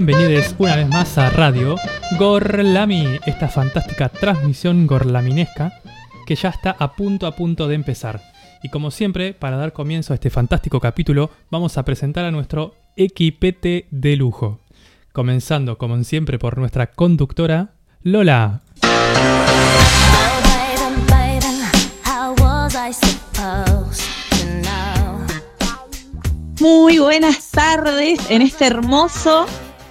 Bienvenidos una vez más a Radio Gorlami, esta fantástica transmisión gorlaminesca que ya está a punto a punto de empezar. Y como siempre, para dar comienzo a este fantástico capítulo, vamos a presentar a nuestro equipete de lujo. Comenzando, como siempre, por nuestra conductora, Lola. Muy buenas tardes en este hermoso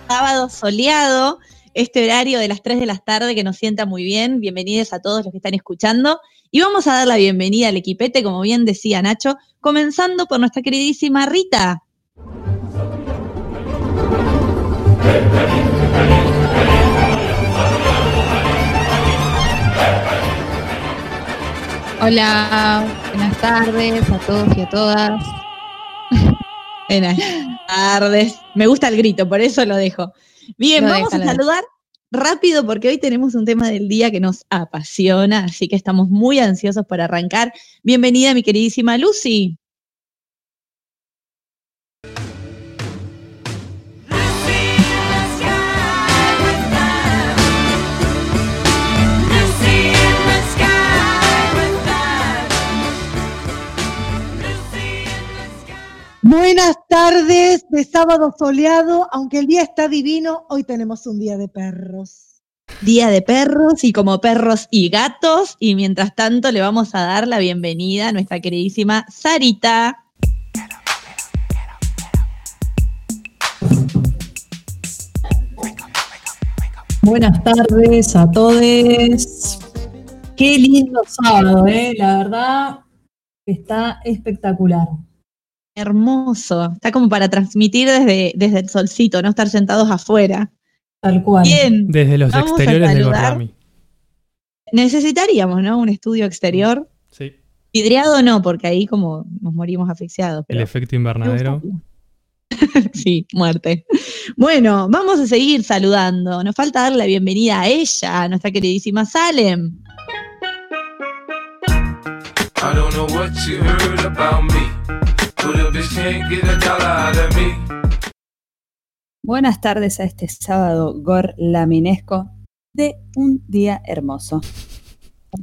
sábado soleado, este horario de las 3 de la tarde que nos sienta muy bien. Bienvenidos a todos los que están escuchando. Y vamos a dar la bienvenida al equipete, como bien decía Nacho, comenzando por nuestra queridísima Rita. Hola, buenas tardes a todos y a todas. Buenas tardes. Me gusta el grito, por eso lo dejo. Bien, vamos a saludar rápido porque hoy tenemos un tema del día que nos apasiona, así que estamos muy ansiosos por arrancar. Bienvenida, mi queridísima Lucy. Buenas tardes de sábado soleado, aunque el día está divino, hoy tenemos un día de perros. Día de perros y como perros y gatos. Y mientras tanto le vamos a dar la bienvenida a nuestra queridísima Sarita. Buenas tardes a todos. Qué lindo sábado, ¿eh? La verdad está espectacular. Hermoso. Está como para transmitir desde, desde el solcito, no estar sentados afuera. Tal cual. Bien. Desde los exteriores de saludar. Gorlami. Necesitaríamos, ¿no? Un estudio exterior. Sí, Vidriado no, porque ahí como nos morimos asfixiados. el efecto invernadero. sí, muerte. Bueno, vamos a seguir saludando. Nos falta darle la bienvenida a ella, a nuestra queridísima Salem. I don't know what you heard about me, Buenas tardes a este sábado gorlaminesco de un día hermoso.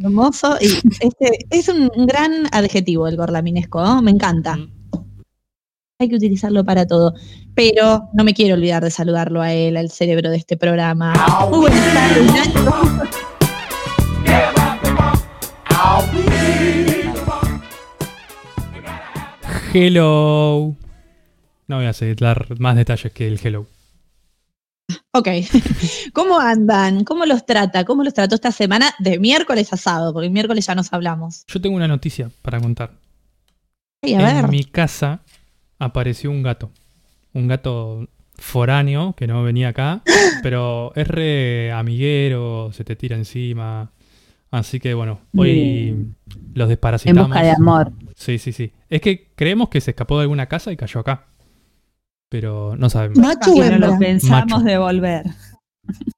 Hermoso. Y este es un gran adjetivo el gorlaminesco, ¿no? Me encanta. Mm. Hay que utilizarlo para todo. Pero no me quiero olvidar de saludarlo a él, al cerebro de este programa. Muy buenas tardes, Hello. No voy a dar más detalles que el hello. Ok. ¿Cómo andan? ¿Cómo los trata? ¿Cómo los trató esta semana de miércoles a sábado? Porque el miércoles ya nos hablamos. Yo tengo una noticia para contar. Ay, a en ver. mi casa apareció un gato. Un gato foráneo que no venía acá, pero es re amiguero, se te tira encima. Así que bueno, hoy los En desparasitamos. busca de amor. Sí, sí, sí. Es que creemos que se escapó de alguna casa y cayó acá. Pero no sabemos. Macho Y no lo pensamos Macho. devolver.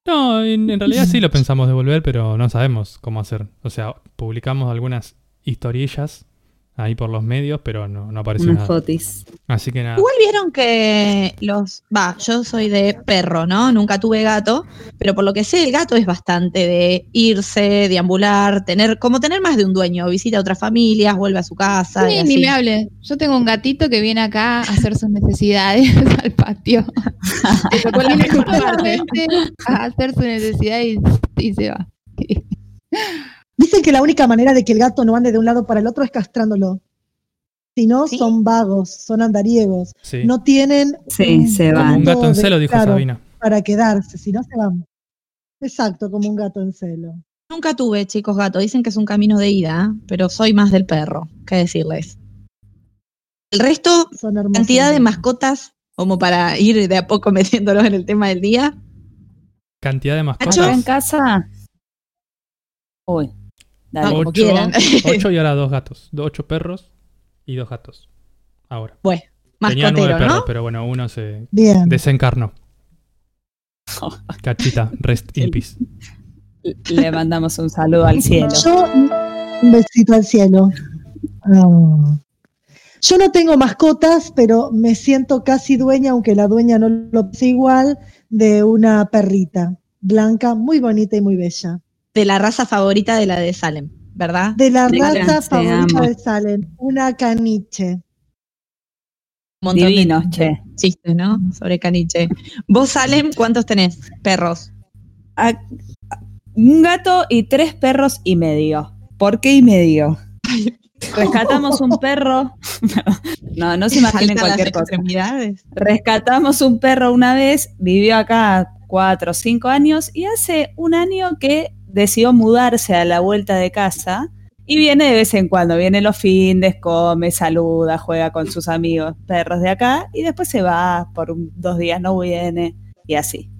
No, en, en realidad sí lo pensamos devolver, pero no sabemos cómo hacer. O sea, publicamos algunas historillas ahí por los medios, pero no, no apareció Unas nada. fotis. Así que nada. Igual vieron que los. Va, yo soy de perro, ¿no? Nunca tuve gato, pero por lo que sé, el gato es bastante de irse, deambular, tener, como tener más de un dueño. Visita a otras familias, vuelve a su casa. y Sí, así. ni me hable. Yo tengo un gatito que viene acá a hacer sus necesidades al patio. A hacer su necesidad y, y se va. Dicen que la única manera de que el gato no ande de un lado para el otro es castrándolo. Si no, Sí. son vagos, son andariegos. Sí. No tienen Sí, un se Como van. un gato en celo, dijo claro, Sabina. para quedarse, si no se van. Exacto, como un gato en celo. Nunca tuve, chicos, gato. Dicen que es un camino de ida, pero soy más del perro, qué decirles. El resto, cantidad de mascotas, como para ir de a poco metiéndolos en el tema del día. Cantidad de Nacho, ¿Acá en mascotas. casa? Uy. Dale. como Ocho, quieran. ocho y ahora dos gatos. Ocho perros y dos gatos. Ahora. Bueno, Tenía nueve mascotero, perros, ¿no? pero bueno, uno se Bien. desencarnó. Cachita, rest in peace. Le mandamos un saludo al cielo. Yo, un besito al cielo. Ah. Yo no tengo mascotas, pero me siento casi dueña, aunque la dueña no lo piense igual, de una perrita blanca, muy bonita y muy bella. De la raza favorita de la de Salem, ¿verdad? De la raza favorita de Salem, una caniche. Un montón de- che. chistes, ¿no? Sobre caniche. Vos, Salem, ¿cuántos tenés? Perros. A- un gato y tres perros y medio. ¿Por qué y medio? Rescatamos un perro. No, no se imaginen cualquier cosa. Rescatamos un perro una vez, vivió acá cuatro o cinco años y hace un año que decidió mudarse a la vuelta de casa y viene de vez en cuando, viene los fines, come, saluda, juega con sus amigos perros de acá y después se va por un- dos días, no viene y así.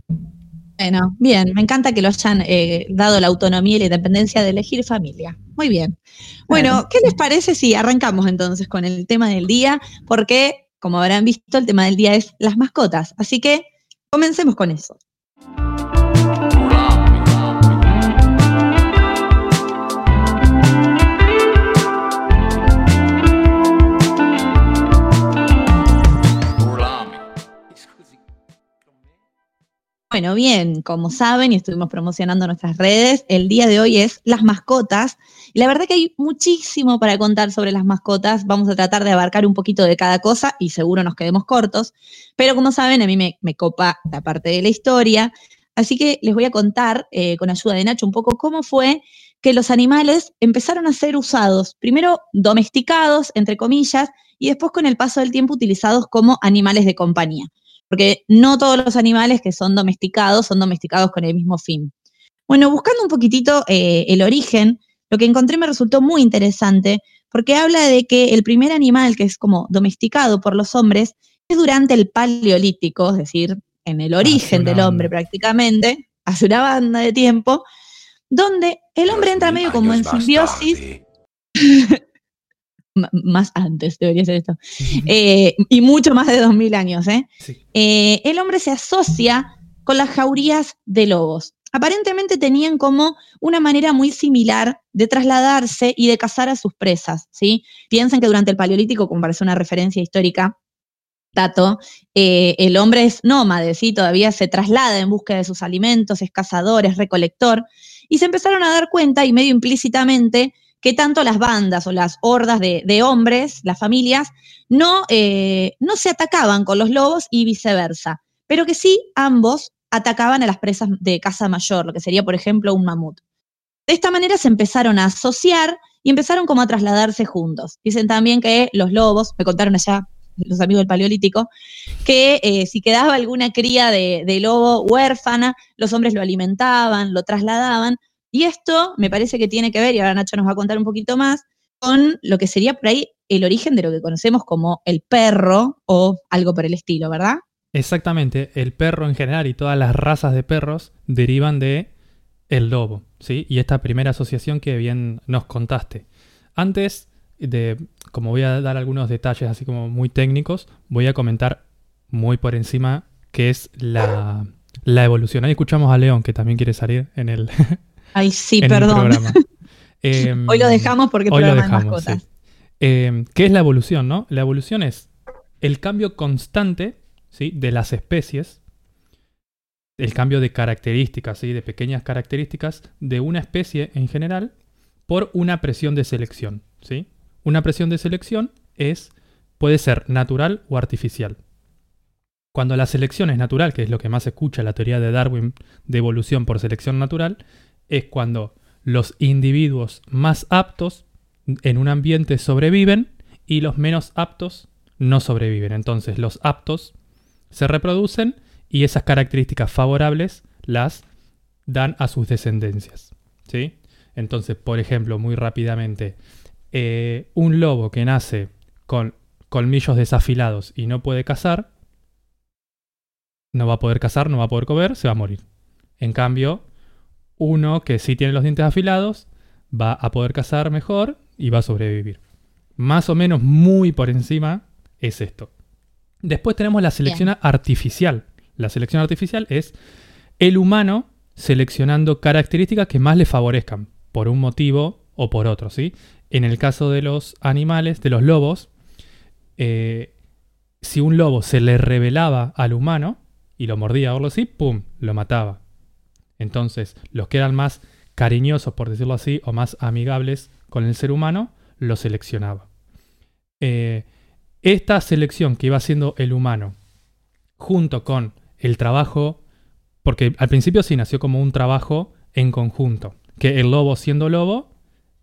Bueno, bien, me encanta que lo hayan eh, dado la autonomía y la independencia de elegir familia. Muy bien. Bueno, Claro. ¿qué les parece si arrancamos entonces con el tema del día? Porque, como habrán visto, el tema del día es las mascotas. Así que comencemos con eso. Bueno, bien, como saben y estuvimos promocionando nuestras redes, el día de hoy es las mascotas. Y la verdad que hay muchísimo para contar sobre las mascotas. Vamos a tratar de abarcar un poquito de cada cosa y seguro nos quedemos cortos. Pero como saben, a mí me, copa la parte de la historia. Así que les voy a contar, eh, con ayuda de Nacho, un poco cómo fue que los animales empezaron a ser usados, primero domesticados, entre comillas, y después con el paso del tiempo utilizados como animales de compañía porque no todos los animales que son domesticados son domesticados con el mismo fin. Bueno, buscando un poquitito eh, el origen, lo que encontré me resultó muy interesante, porque habla de que el primer animal que es como domesticado por los hombres es durante el Paleolítico, es decir, en el origen del hombre prácticamente, hace una banda de tiempo, donde el hombre entra medio como en simbiosis, más antes debería ser esto, eh, y mucho más de 2000 años, ¿eh? Sí. eh, el hombre se asocia con las jaurías de lobos. Aparentemente tenían como una manera muy similar de trasladarse y de cazar a sus presas, ¿sí? Piensen que durante el Paleolítico, como parece una referencia histórica, dato, eh, el hombre es nómade, ¿sí? Todavía se traslada en busca de sus alimentos, es cazador, es recolector, y se empezaron a dar cuenta, y medio implícitamente, que tanto las bandas o las hordas de, hombres, las familias, no, eh, no se atacaban con los lobos y viceversa, pero que sí ambos atacaban a las presas de caza mayor, lo que sería, por ejemplo, un mamut. De esta manera se empezaron a asociar y empezaron como a trasladarse juntos. Dicen también que los lobos, me contaron allá los amigos del Paleolítico, que eh, si quedaba alguna cría de, de lobo huérfana, los hombres lo alimentaban, lo trasladaban. Y esto me parece que tiene que ver, y ahora Nacho nos va a contar un poquito más, con lo que sería por ahí el origen de lo que conocemos como el perro o algo por el estilo, ¿verdad? Exactamente, el perro en general y todas las razas de perros derivan de el lobo, ¿sí? Y esta primera asociación que bien nos contaste. Antes de, como voy a dar algunos detalles así como muy técnicos, voy a comentar muy por encima qué es la, la evolución. Ahí escuchamos a León, que también quiere salir en el, Ay, sí, perdón. Em, Hoy lo dejamos porque Hoy lo programa de dejamos, mascotas. sí. Eh, ¿Qué es la evolución, no? La evolución es el cambio constante ¿sí? de las especies, el cambio de características, ¿sí? de pequeñas características de una especie en general por una presión de selección. ¿sí? Una presión de selección es, puede ser natural o artificial. Cuando la selección es natural, que es lo que más se escucha la teoría de Darwin de evolución por selección natural, es cuando los individuos más aptos en un ambiente sobreviven y los menos aptos no sobreviven. Entonces los aptos se reproducen y esas características favorables las dan a sus descendencias. ¿sí? Entonces, por ejemplo, muy rápidamente, eh, un lobo que nace con colmillos desafilados y no puede cazar, no va a poder cazar, no va a poder comer, se va a morir. En cambio, uno que sí tiene los dientes afilados va a poder cazar mejor y va a sobrevivir. Más o menos muy por encima es esto. Después tenemos la selección artificial. La selección artificial es el humano seleccionando características que más le favorezcan, por un motivo o por otro, ¿sí? En el caso de los animales, de los lobos, eh, si un lobo se le revelaba al humano, y lo mordía o algo así, ¡pum! lo mataba. Entonces, los que eran más cariñosos, por decirlo así, o más amigables con el ser humano, lo seleccionaba. Eh, esta selección que iba haciendo el humano, junto con el trabajo, porque al principio sí nació como un trabajo en conjunto, que el lobo siendo lobo,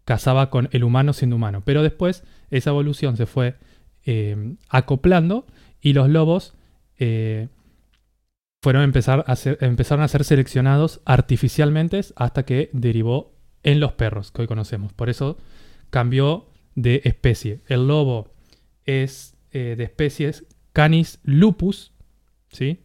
cazaba con el humano siendo humano, pero después esa evolución se fue eh, acoplando y los lobos eh, fueron empezar a empezaron a ser seleccionados artificialmente hasta que derivó en los perros que hoy conocemos. Por eso cambió de especie. El lobo es eh, de especies Canis lupus, ¿sí?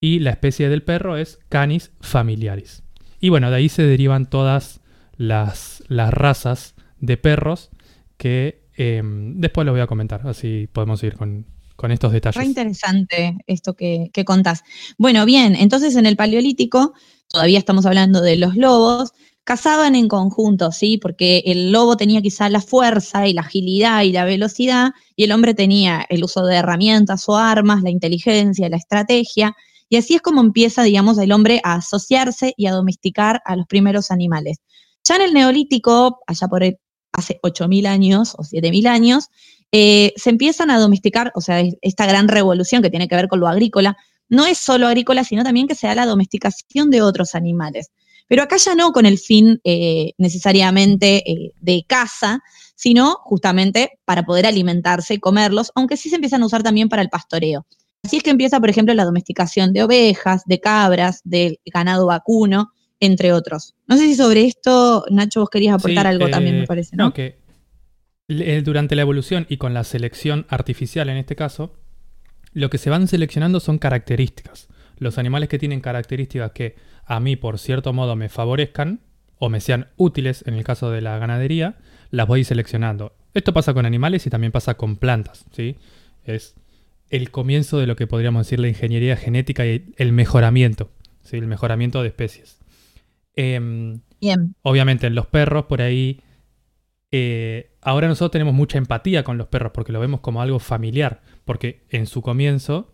Y la especie del perro es Canis familiaris. Y bueno, de ahí se derivan todas las, las razas de perros que em, después lo voy a comentar, así podemos ir con, con estos detalles. Re interesante esto que, que contás. Bueno, bien, entonces en el Paleolítico, todavía estamos hablando de los lobos, cazaban en conjunto, ¿sí? Porque el lobo tenía quizá la fuerza y la agilidad y la velocidad, y el hombre tenía el uso de herramientas o armas, la inteligencia, la estrategia, y así es como empieza, digamos, el hombre a asociarse y a domesticar a los primeros animales. Ya en el Neolítico, allá por el, hace 8.000 años o 7.000 años, eh, se empiezan a domesticar, o sea, esta gran revolución que tiene que ver con lo agrícola, no es solo agrícola, sino también que se da la domesticación de otros animales. Pero acá ya no con el fin eh, necesariamente eh, de caza, sino justamente para poder alimentarse y comerlos, aunque sí se empiezan a usar también para el pastoreo. Así es que empieza, por ejemplo, la domesticación de ovejas, de cabras, del ganado vacuno, entre otros. No sé si sobre esto, Nacho, vos querías aportar Sí, algo también, eh, me parece, ¿no? No, que durante la evolución y con la selección artificial en este caso, lo que se van seleccionando son características. Los animales que tienen características que a mí, por cierto modo, me favorezcan o me sean útiles en el caso de la ganadería, las voy seleccionando. Esto pasa con animales y también pasa con plantas, ¿sí? Es el comienzo de lo que podríamos decir la ingeniería genética y el mejoramiento, ¿sí? El mejoramiento de especies. Em, Bien. obviamente en los perros por ahí eh, ahora nosotros tenemos mucha empatía con los perros porque lo vemos como algo familiar porque en su comienzo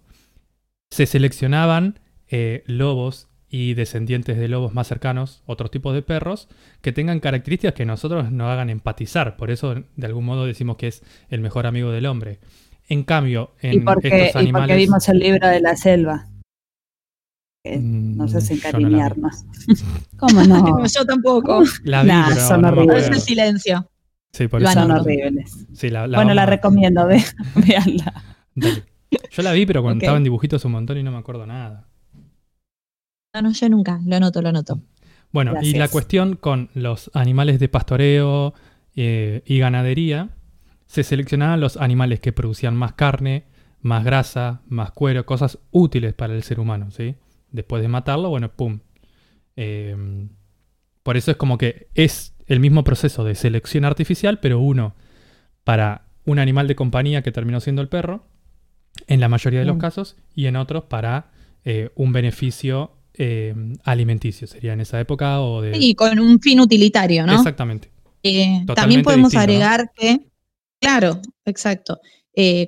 se seleccionaban eh, lobos y descendientes de lobos más cercanos otros tipos de perros que tengan características que nosotros nos hagan empatizar por eso de algún modo decimos que es el mejor amigo del hombre en cambio en Y porque, estos y porque animales vimos el libro de la selva. Que Mm, nos hace no encariñarnos. ¿Cómo no? Yo tampoco. la vi, Nah, son no horribles. El silencio. Sí, por eso. Son horribles. Sí, la, la bueno, la vamos recomiendo, ve, veanla. Dale. Yo la vi, pero cuando estaba en dibujitos un montón y no me acuerdo nada. No, no, yo nunca. Lo anoto, lo anoto. Bueno, y la cuestión con los animales de pastoreo eh, y ganadería, se seleccionaban los animales que producían más carne, más grasa, más cuero, cosas útiles para el ser humano, ¿sí? Después de matarlo, bueno, pum. Eh, por eso es como que es el mismo proceso de selección artificial, pero uno para un animal de compañía que terminó siendo el perro, en la mayoría de los Bien. casos, y en otros para eh, un beneficio eh, alimenticio, sería en esa época o de... Y con un fin utilitario, ¿no? Exactamente. Eh, también podemos distinto, ¿no? agregar que, claro, exacto.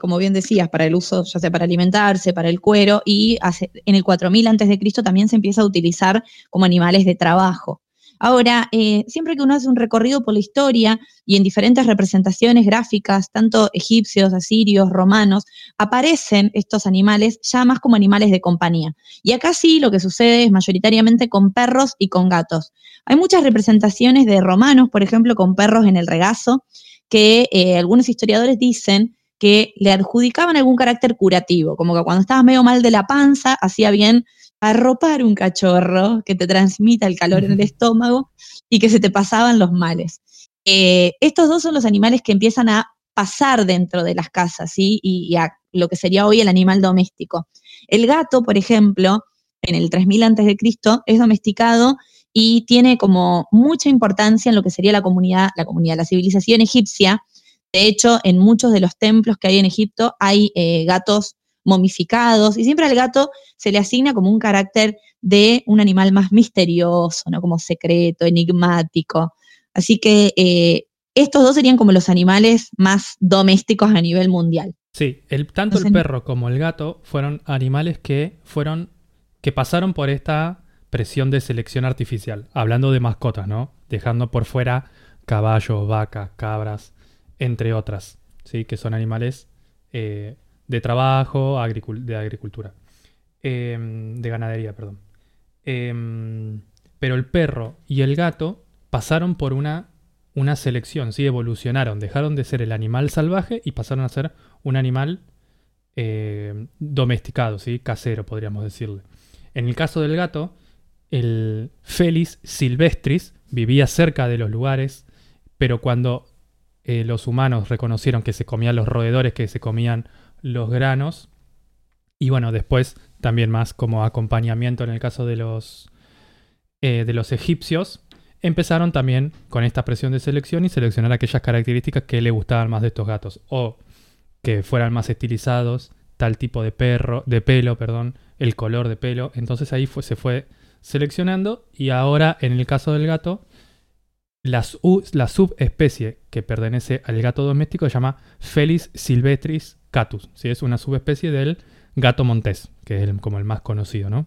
Como bien decías, para el uso, ya sea para alimentarse, para el cuero, y hace- en el 4000 antes de Cristo también se empieza a utilizar como animales de trabajo. Ahora, eh, siempre que uno hace un recorrido por la historia y en diferentes representaciones gráficas, tanto egipcios, asirios, romanos, aparecen estos animales ya más como animales de compañía. Y acá sí lo que sucede es mayoritariamente con perros y con gatos. Hay muchas representaciones de romanos, por ejemplo, con perros en el regazo, que eh, algunos historiadores dicen que le adjudicaban algún carácter curativo, como que cuando estabas medio mal de la panza, hacía bien arropar un cachorro que te transmita el calor en el estómago y que se te pasaban los males. Eh, estos dos son los animales que empiezan a pasar dentro de las casas, ¿sí? Y, y a lo que sería hoy el animal doméstico. El gato, por ejemplo, en el 3000 antes de Cristo, es domesticado y tiene como mucha importancia en lo que sería la comunidad, la comunidad, la civilización egipcia. De hecho, en muchos de los templos que hay en Egipto hay eh, gatos momificados y siempre al gato se le asigna como un carácter de un animal más misterioso, ¿no? Como secreto, enigmático. Así que eh, estos dos serían como los animales más domésticos a nivel mundial. Sí, el, tanto el perro como el gato fueron animales que fueron que pasaron por esta presión de selección artificial, hablando de mascotas, ¿no? Dejando por fuera caballos, vacas, cabras, entre otras, ¿sí? Que son animales eh, de trabajo, de agricultura, Em, de ganadería, perdón. Em, pero el perro y el gato pasaron por una, una selección, ¿sí? Evolucionaron, dejaron de ser el animal salvaje y pasaron a ser un animal eh, domesticado, ¿sí? Casero, podríamos decirle. En el caso del gato, el Felis silvestris vivía cerca de los lugares, pero cuando eh, los humanos reconocieron que se comían los roedores, que se comían los granos, y bueno, después también más como acompañamiento en el caso de los, eh, de los egipcios, empezaron también con esta presión de selección y seleccionar aquellas características que le gustaban más de estos gatos, o que fueran más estilizados, tal tipo de perro, de pelo, perdón, el color de pelo. Entonces ahí fue, se fue seleccionando y ahora en el caso del gato, la, la subespecie que pertenece al gato doméstico se llama Felis silvestris catus. ¿sí? Es una subespecie del gato montés, que es el- como el más conocido, ¿no?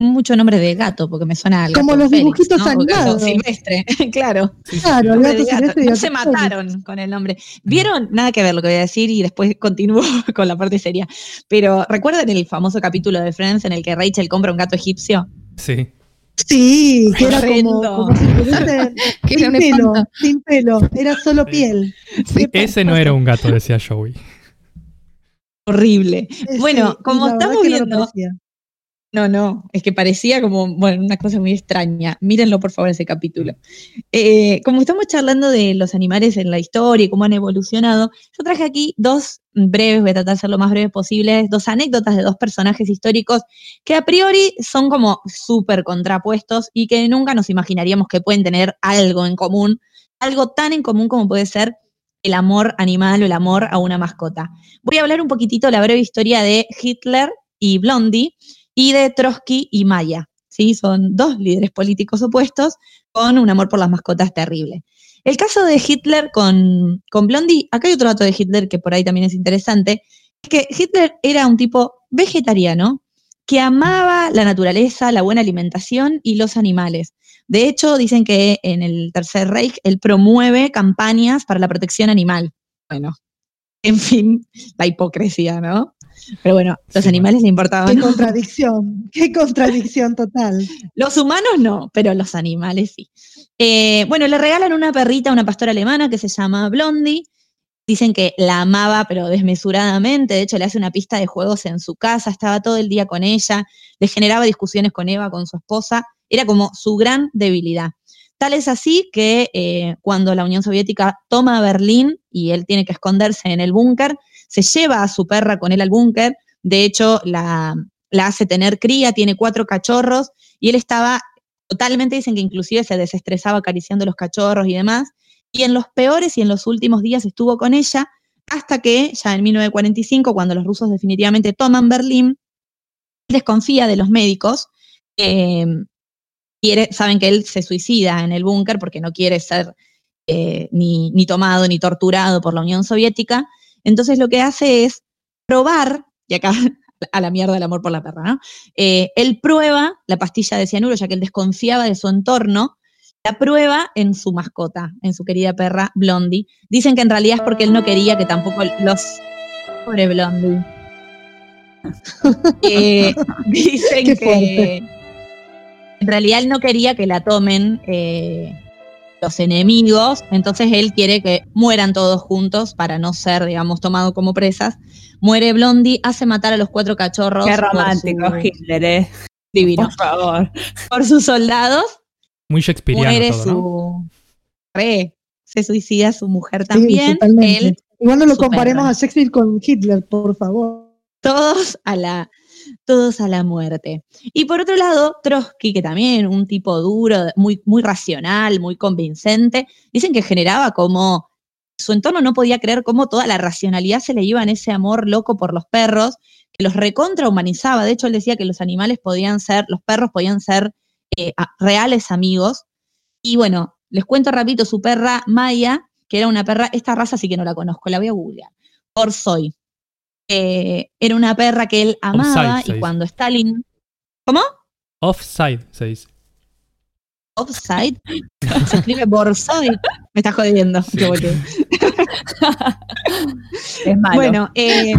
Mucho nombre de gato, porque me suena al Como gato los Félix, dibujitos ¿no? Animados. silvestre, claro. Claro, el gato gato. silvestre No se Félix. mataron con el nombre. ¿Vieron? Nada que ver lo que voy a decir y después continúo con la parte seria. Pero ¿recuerdan el famoso capítulo de Friends en el que Rachel compra un gato egipcio? Sí. Sí, que era como, si sin pelo, sin pelo, era solo piel. Sí. Ese no era un gato, decía Joey. Horrible. Eh, Bueno, como estamos no viendo. No, no, es que parecía como, bueno, una cosa muy extraña. Mírenlo, por favor, ese capítulo. Eh, como estamos charlando de los animales en la historia y cómo han evolucionado, yo traje aquí dos breves, voy a tratar de ser lo más breves posible, dos anécdotas de dos personajes históricos que a priori son como súper contrapuestos y que nunca nos imaginaríamos que pueden tener algo en común, algo tan en común como puede ser el amor animal o el amor a una mascota. Voy a hablar un poquitito de la breve historia de Hitler y Blondie y de Trotsky y Maya. ¿sí? Son dos líderes políticos opuestos con un amor por las mascotas terrible. El caso de Hitler con, con Blondie, acá hay otro dato de Hitler que por ahí también es interesante, es que Hitler era un tipo vegetariano que amaba la naturaleza, la buena alimentación y los animales. De hecho, dicen que en el Tercer Reich él promueve campañas para la protección animal. Bueno, en fin, la hipocresía, ¿no? Pero bueno, los Sí, animales le importaban. Qué contradicción, qué contradicción total. Los humanos no, pero los animales sí. Eh, bueno, le regalan una perrita a una pastora alemana que se llama Blondie. Dicen que la amaba, pero desmesuradamente. De hecho, le hace una pista de juegos en su casa, estaba todo el día con ella, le generaba discusiones con Eva, con su esposa. Era como su gran debilidad. Tal es así que eh, cuando la Unión Soviética toma Berlín y él tiene que esconderse en el búnker, se lleva a su perra con él al búnker. De hecho, la, hace tener cría, tiene cuatro cachorros y él estaba totalmente, dicen que inclusive se desestresaba acariciando los cachorros y demás. Y en los peores y en los últimos días estuvo con ella hasta que ya en 1945, cuando los rusos definitivamente toman Berlín, desconfía de los médicos. eh, quiere, saben que él se suicida en el búnker porque no quiere ser eh, ni, ni tomado ni torturado por la Unión Soviética. Entonces lo que hace es probar, y acá a la mierda el amor por la perra, ¿no? Eh, él prueba la pastilla de cianuro, ya que él desconfiaba de su entorno, la prueba en su mascota, en su querida perra Blondie. Dicen que en realidad es porque él no quería que tampoco los... Pobre Blondie. Eh, dicen que fuerte. En realidad él no quería que la tomen eh, los enemigos, entonces él quiere que mueran todos juntos para no ser, digamos, tomados como presas. Muere Blondie, hace matar a los cuatro cachorros. Qué romántico, su- Hitler, ¿eh? Divino. Por favor. Por sus soldados, Muy Shakespeareano muere todo, ¿no? su. Re, se suicida su mujer Sí, también. totalmente. él, Igual no lo comparemos a Shakespeare con Hitler, por favor. todos a la todos a la muerte. Y por otro lado, Trotsky, que también un tipo duro, muy, muy racional, muy convincente, dicen que generaba como su entorno no podía creer cómo toda la racionalidad se le iba en ese amor loco por los perros, que los recontra humanizaba. De hecho, él decía que los animales podían ser, los perros podían ser eh, reales amigos. Y bueno, les cuento rapidito, su perra Maya, que era una perra, esta raza sí que no la conozco, la voy a googlear. Borzoi. Eh, era una perra que él amaba Offside, y cuando Stalin... ¿Cómo? Offside se dice. Offside. Se escribe Borzoi. Me estás jodiendo. Sí. Es malo. Bueno, eh,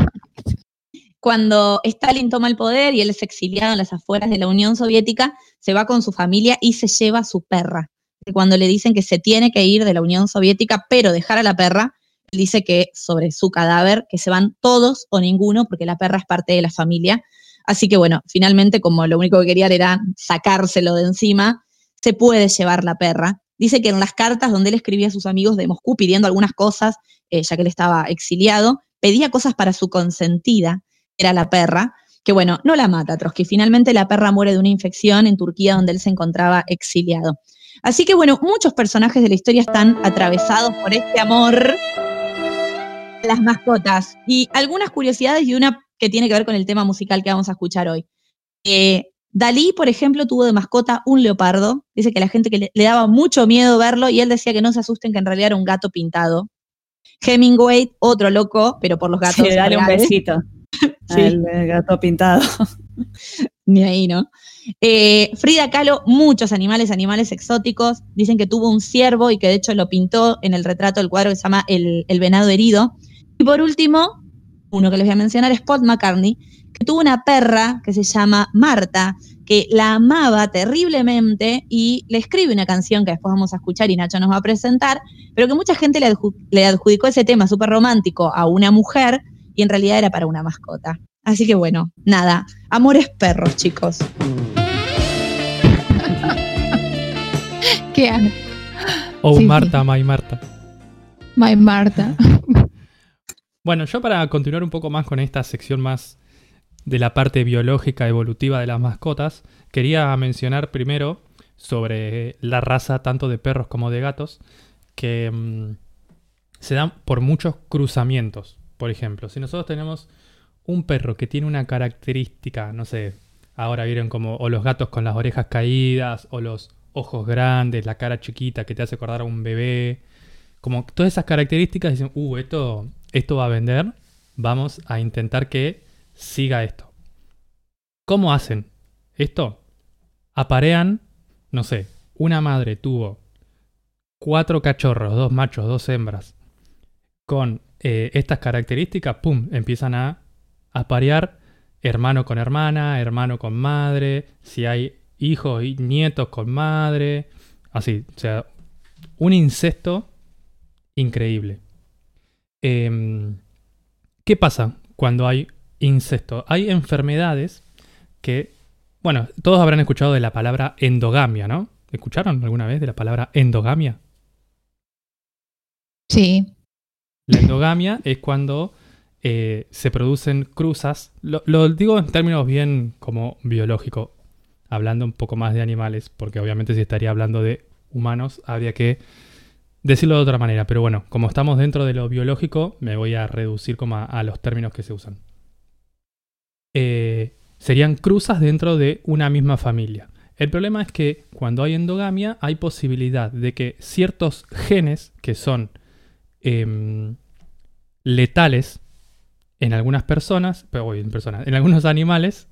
cuando Stalin toma el poder y él es exiliado en las afueras de la Unión Soviética, se va con su familia y se lleva a su perra. Cuando le dicen que se tiene que ir de la Unión Soviética, pero dejar a la perra, dice que sobre su cadáver, que se van todos o ninguno, porque la perra es parte de la familia. Así que bueno, finalmente, como lo único que querían era sacárselo de encima, se puede llevar la perra. Dice que en las cartas donde él escribía a sus amigos de Moscú pidiendo algunas cosas, eh, ya que él estaba exiliado, pedía cosas para su consentida, era la perra, que bueno, no la mata Trotsky. Finalmente la perra muere de una infección en Turquía donde él se encontraba exiliado. Así que bueno, muchos personajes de la historia están atravesados por este amor las mascotas. Y algunas curiosidades y una que tiene que ver con el tema musical que vamos a escuchar hoy. Eh, Dalí, por ejemplo, tuvo de mascota un leopardo. Dice que la gente que le, le daba mucho miedo verlo y él decía que no se asusten, que en realidad era un gato pintado. Hemingway, otro loco, pero por los gatos. Sí, dale un besito Sí. eh, gato pintado. Ni ahí, ¿no? Eh, Frida Kahlo, muchos animales, animales exóticos. Dicen que tuvo un ciervo y que de hecho lo pintó en el retrato del cuadro que se llama El, el venado herido. Y por último, uno que les voy a mencionar es Paul McCartney, que tuvo una perra que se llama Marta, que la amaba terriblemente y le escribe una canción que después vamos a escuchar y Nacho nos va a presentar, pero que mucha gente le, adju- le adjudicó ese tema súper romántico a una mujer y en realidad era para una mascota. Así que bueno, nada, amores perros, chicos. ¿Qué hago? Oh, Sí, sí. Marta, my Marta. My Marta. Bueno, yo para continuar un poco más con esta sección más de la parte biológica evolutiva de las mascotas, quería mencionar primero sobre la raza tanto de perros como de gatos que mm, se dan por muchos cruzamientos. Por ejemplo, si nosotros tenemos un perro que tiene una característica, no sé, ahora vieron como o los gatos con las orejas caídas o los ojos grandes, la cara chiquita que te hace acordar a un bebé, como todas esas características dicen, uh, esto, esto va a vender, vamos a intentar que siga esto. ¿Cómo hacen esto? Aparean, no sé, una madre tuvo cuatro cachorros, dos machos, dos hembras, con eh, estas características, ¡pum!, empiezan a aparear hermano con hermana, hermano con madre, si hay hijos y nietos con madre, así, o sea, un incesto increíble. Em, ¿Qué pasa cuando hay incesto? Hay enfermedades que, bueno, todos habrán escuchado de la palabra endogamia, ¿no? ¿Escucharon alguna vez de la palabra endogamia? Sí. La endogamia es cuando eh, se producen cruzas. Lo, lo digo en términos bien como biológico, hablando un poco más de animales, porque obviamente si estaría hablando de humanos habría que decirlo de otra manera. Pero bueno, como estamos dentro de lo biológico, me voy a reducir como a, los términos que se usan. Eh, serían cruzas dentro de una misma familia. El problema es que cuando hay endogamia hay posibilidad de que ciertos genes que son em, letales en algunas personas, pero en personas, en algunos animales,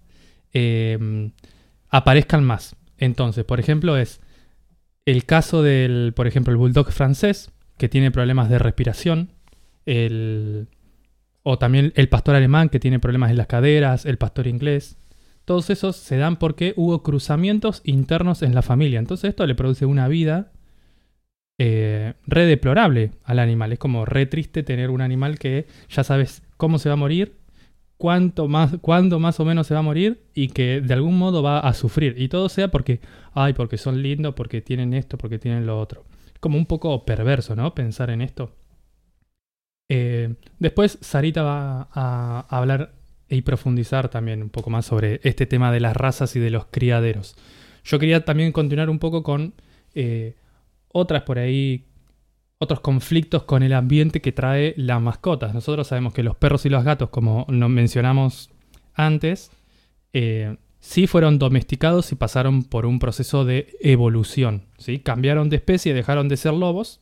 em, aparezcan más. Entonces, por ejemplo, es el caso del, por ejemplo, el bulldog francés, que tiene problemas de respiración, el, o también el pastor alemán, que tiene problemas en las caderas, el pastor inglés. Todos esos se dan porque hubo cruzamientos internos en la familia. Entonces esto le produce una vida eh, re deplorable al animal. Es como re triste tener un animal que ya sabes cómo se va a morir, cuánto más, cuándo más o menos se va a morir y que de algún modo va a sufrir. Y todo sea porque, ay, porque son lindos, porque tienen esto, porque tienen lo otro. Como un poco perverso, ¿no? Pensar en esto. Eh, después Sarita va a hablar y profundizar también un poco más sobre este tema de las razas y de los criaderos. Yo quería también continuar un poco con eh, otras por ahí, otros conflictos con el ambiente que trae las mascotas. Nosotros sabemos que los perros y los gatos, como nos mencionamos antes, eh, sí fueron domesticados y pasaron por un proceso de evolución. ¿sí? Cambiaron de especie, dejaron de ser lobos,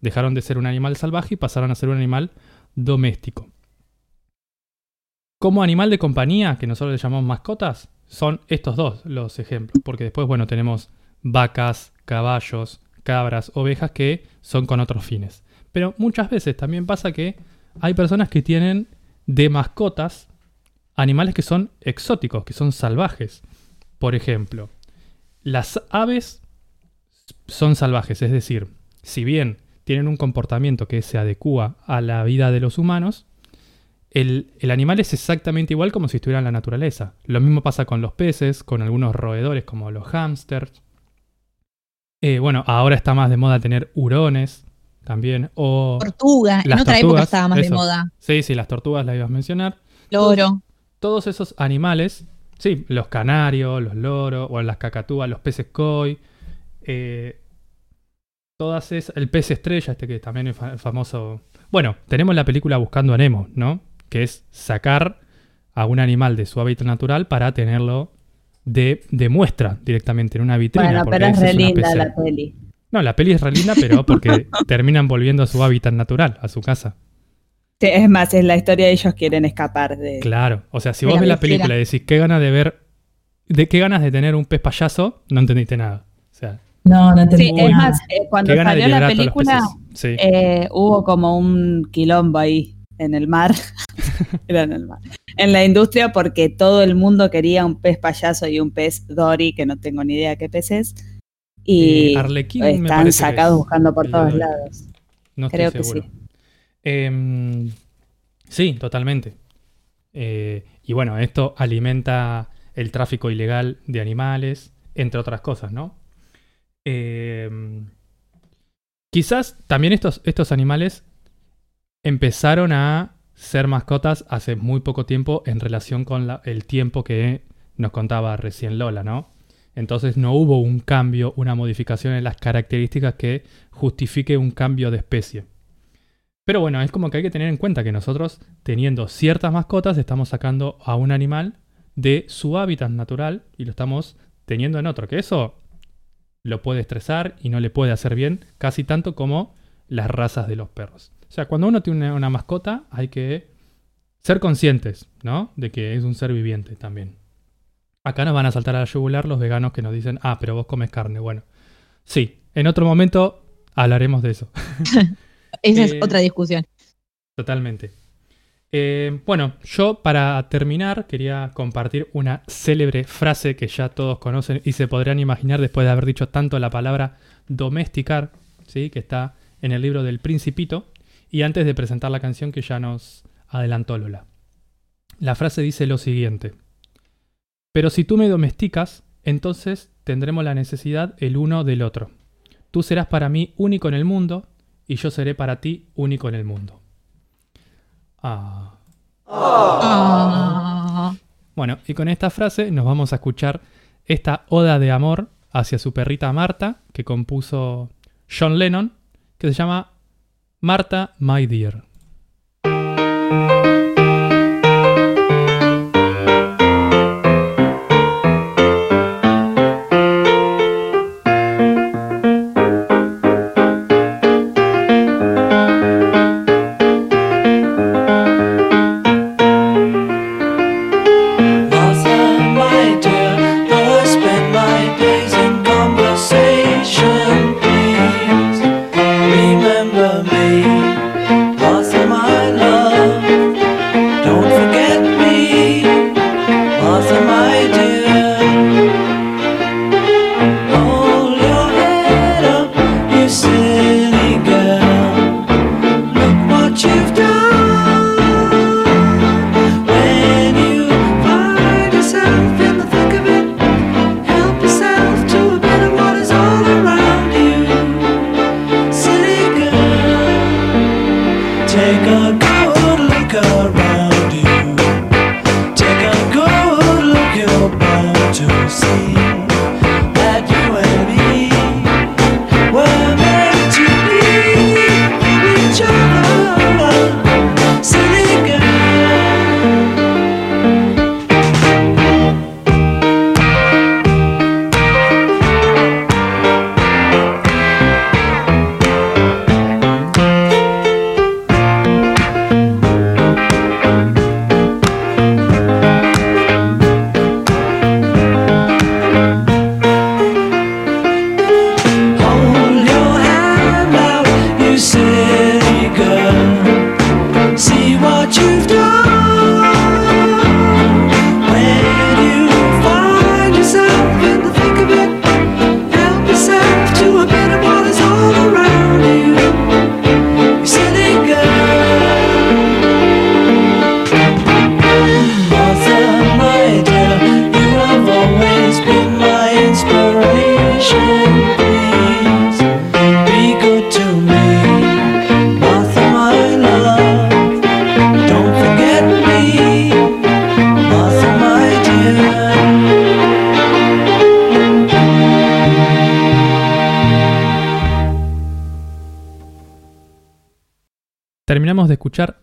dejaron de ser un animal salvaje y pasaron a ser un animal doméstico. Como animal de compañía, que nosotros le llamamos mascotas, son estos dos los ejemplos. Porque después, bueno, tenemos vacas, caballos, cabras, ovejas que son con otros fines. Pero muchas veces también pasa que hay personas que tienen de mascotas animales que son exóticos, que son salvajes. Por ejemplo, las aves son salvajes, es decir, si bien tienen un comportamiento que se adecua a la vida de los humanos, el, el animal es exactamente igual como si estuviera en la naturaleza. Lo mismo pasa con los peces, con algunos roedores como los hámsters. Eh, bueno, ahora está más de moda tener hurones también. O Tortuga, en las otra época tortugas, estaba más de moda. Sí, sí, las tortugas las ibas a mencionar. Loro. Todos esos animales, sí, los canarios, los loros, o las cacatúas, los peces koi, eh, todas esas, el pez estrella, este que también es fa- famoso. Bueno, tenemos la película Buscando a Nemo, ¿no? Que es sacar a un animal de su hábitat natural para tenerlo de, de muestra directamente en una vitrina. Bueno, porque pero es re linda la peli. No, la peli es re linda, pero porque terminan volviendo a su hábitat natural, a su casa. Sí, es más, es la historia de ellos quieren escapar de... Claro, o sea, si vos la ves la película y decís qué ganas de ver, de qué ganas de tener un pez payaso, no entendiste nada. O sea, No, no Sí, entendí es nada. más, eh, cuando salió la película. Sí. eh, hubo como un quilombo ahí en el mar. Era en el mar. En la industria porque todo el mundo quería un pez payaso y un pez Dory, que no tengo ni idea qué pez es. Y Eh, me están que sacados es buscando por todos lados. No estoy creo que seguro. sí. Em, sí, totalmente. Eh, y bueno, esto alimenta el tráfico ilegal de animales, entre otras cosas, ¿no? Em, quizás también estos, estos animales empezaron a ser mascotas hace muy poco tiempo en relación con el tiempo que nos contaba recién Lola, ¿no? Entonces no hubo un cambio, una modificación en las características que justifique un cambio de especie. Pero bueno, es como que hay que tener en cuenta que nosotros, teniendo ciertas mascotas, estamos sacando a un animal de su hábitat natural y lo estamos teniendo en otro. Que eso lo puede estresar y no le puede hacer bien, casi tanto como las razas de los perros. O sea, cuando uno tiene una, mascota, hay que ser conscientes, ¿no? De que es un ser viviente también. Acá nos van a saltar a la yugular los veganos que nos dicen, ah, pero vos comes carne. Bueno, sí, en otro momento hablaremos de eso. Esa Eh, es otra discusión. Totalmente. Eh, bueno, yo para terminar quería compartir una célebre frase que ya todos conocen y se podrían imaginar después de haber dicho tanto la palabra domesticar, ¿sí? que está en el libro del Principito, y antes de presentar la canción que ya nos adelantó Lola. La frase dice lo siguiente. Pero si tú me domesticas, entonces tendremos la necesidad el uno del otro. Tú serás para mí único en el mundo y yo seré para ti único en el mundo. Ah. Ah. Bueno, y con esta frase nos vamos a escuchar esta oda de amor hacia su perrita Marta que compuso John Lennon, que se llama Marta, My Dear.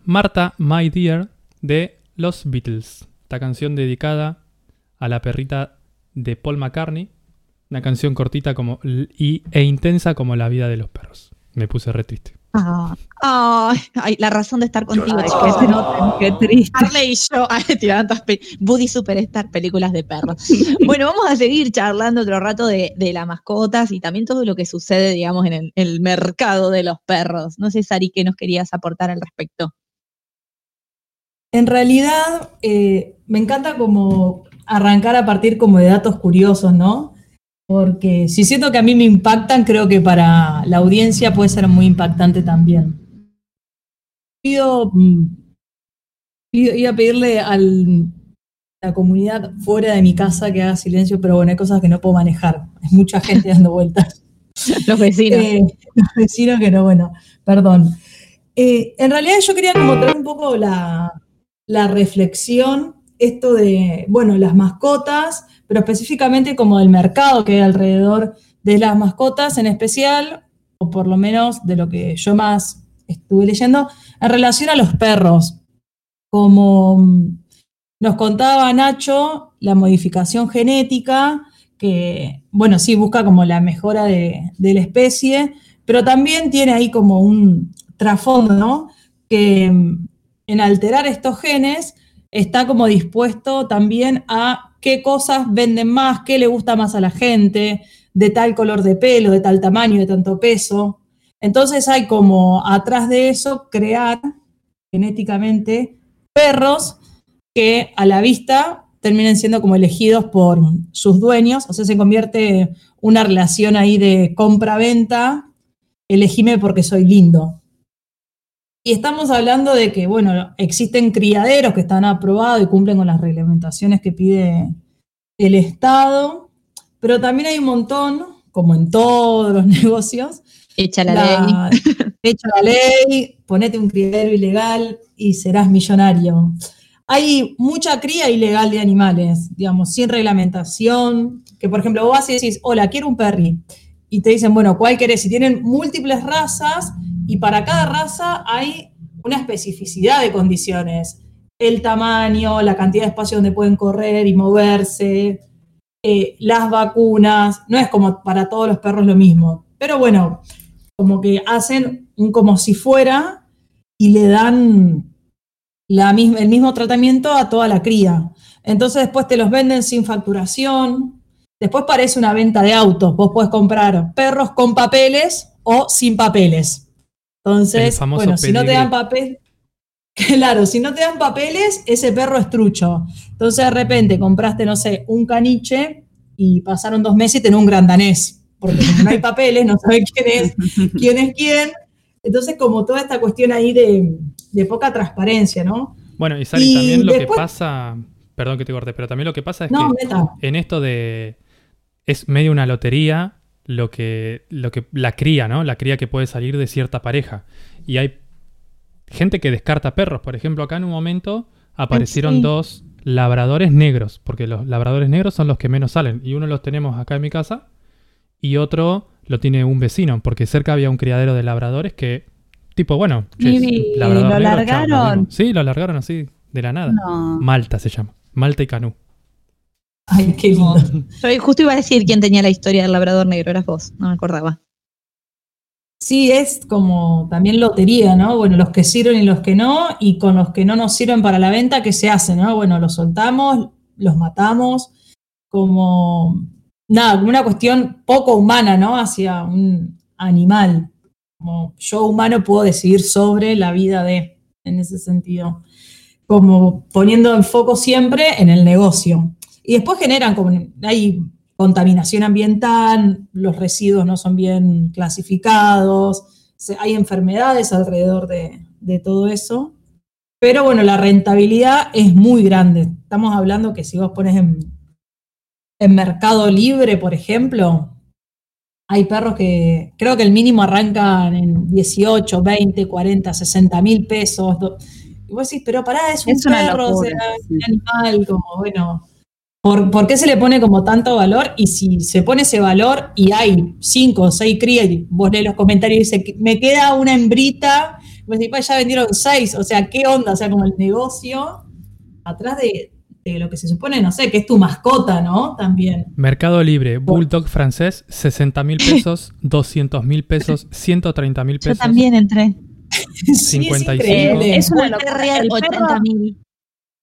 Marta, My Dear de los Beatles. Esta canción dedicada a la perrita de Paul McCartney. Una canción cortita como, y, e intensa como la vida de los perros. Me puse re triste. Ah, ay, la razón de estar contigo, chicos. que se noten, qué triste. Harley y yo, pe- Buddy Superstar, películas de perros. Bueno, vamos a seguir charlando otro rato de, de las mascotas y también todo lo que sucede, digamos, en el, el mercado de los perros. No sé, Sari, ¿qué nos querías aportar al respecto? En realidad, eh, me encanta como arrancar a partir como de datos curiosos, ¿no? Porque si siento que a mí me impactan, creo que para la audiencia puede ser muy impactante también. Pido, mm, pido- iba a pedirle a la comunidad fuera de mi casa que haga silencio, pero bueno, hay cosas que no puedo manejar. Hay mucha gente dando vueltas. Los vecinos. Eh, los vecinos que no, bueno, perdón. Eh, en realidad yo quería como traer un poco la, la reflexión, esto de, bueno, las mascotas, pero específicamente como del mercado que hay alrededor de las mascotas, en especial, o por lo menos de lo que yo más estuve leyendo, en relación a los perros. Como mm, nos contaba Nacho, la modificación genética, que, bueno, sí busca como la mejora de, de la especie, pero también tiene ahí como un trasfondo, ¿no? Que mm, en alterar estos genes está como dispuesto también a qué cosas venden más, qué le gusta más a la gente, de tal color de pelo, de tal tamaño, de tanto peso. Entonces hay como atrás de eso crear genéticamente perros que a la vista terminen siendo como elegidos por sus dueños, o sea, se convierte una relación ahí de compra-venta, elegime porque soy lindo. Y estamos hablando de que, bueno, existen criaderos que están aprobados y cumplen con las reglamentaciones que pide el Estado, pero también hay un montón, como en todos los negocios, Echa la, ley. echa la ley, ponete un criadero ilegal y serás millonario. Hay mucha cría ilegal de animales, digamos, sin reglamentación, que por ejemplo vos vas y decís, hola, quiero un perri. Y te dicen, bueno, ¿cuál querés? Y tienen múltiples razas y para cada raza hay una especificidad de condiciones. El tamaño, la cantidad de espacio donde pueden correr y moverse, eh, las vacunas, no es como para todos los perros lo mismo. Pero bueno, como que hacen un como si fuera y le dan la el mismo tratamiento a toda la cría. Entonces después te los venden sin facturación. Después parece una venta de autos. Vos podés comprar perros con papeles o sin papeles. Entonces, bueno, si no te dan papel, claro, si no te dan papeles, ese perro es trucho. Entonces de repente compraste, no sé, un caniche y pasaron dos meses y tenés un gran danés. Porque no hay papeles, no sabes quién es, quién es quién. Entonces, como toda esta cuestión ahí de, de poca transparencia, ¿no? Bueno, y Sari, Y también lo después- que pasa, perdón que te corte, pero también lo que pasa es No, que en esto de es medio una lotería lo que lo que la cría, ¿no? La cría que puede salir de cierta pareja. Y hay gente que descarta perros, por ejemplo, acá en un momento aparecieron sí. dos labradores negros, porque los labradores negros son los que menos salen y uno los tenemos acá en mi casa y otro lo tiene un vecino, porque cerca había un criadero de labradores que tipo, bueno, che, ¿Y labrador lo negro, largaron? Sí, lo largaron así de la nada. No. Malta se llama. Malta y Canú. Ay, qué lindo. Yo justo iba a decir quién tenía la historia del labrador negro, eras vos, no me acordaba. Sí, es como también lotería, ¿no? Bueno, los que sirven y los que no, y con los que no nos sirven para la venta, ¿qué se hace, no? Bueno, los soltamos, los matamos, como, nada, como una cuestión poco humana, ¿no? Hacia un animal. Como yo humano puedo decidir sobre la vida de, en ese sentido. Como poniendo el foco siempre en el negocio. Y después generan como, hay contaminación ambiental, los residuos no son bien clasificados, hay enfermedades alrededor de, de todo eso. Pero bueno, la rentabilidad es muy grande. Estamos hablando que si vos pones en, en Mercado Libre, por ejemplo, hay perros que creo que el mínimo arrancan en 18, 20, 40, 60 mil pesos. Y vos decís, pero pará, es un Es perro, o sea, es un animal, como bueno. ¿Por, por qué se le pone como tanto valor? Y si se pone ese valor y hay cinco o seis crías, y vos lees los comentarios y dice, me queda una hembrita, Pues decís, "Pa, ya vendieron seis, o sea, ¿qué onda? O sea, como el negocio atrás de, de lo que se supone, no sé, que es tu mascota, ¿no? También. Mercado Libre, Bulldog francés, 60 mil pesos, 200 mil pesos, 130 mil Yo pesos. también entré. Sí, es 55. Es una locura. Terrier, El perro- 80 mil.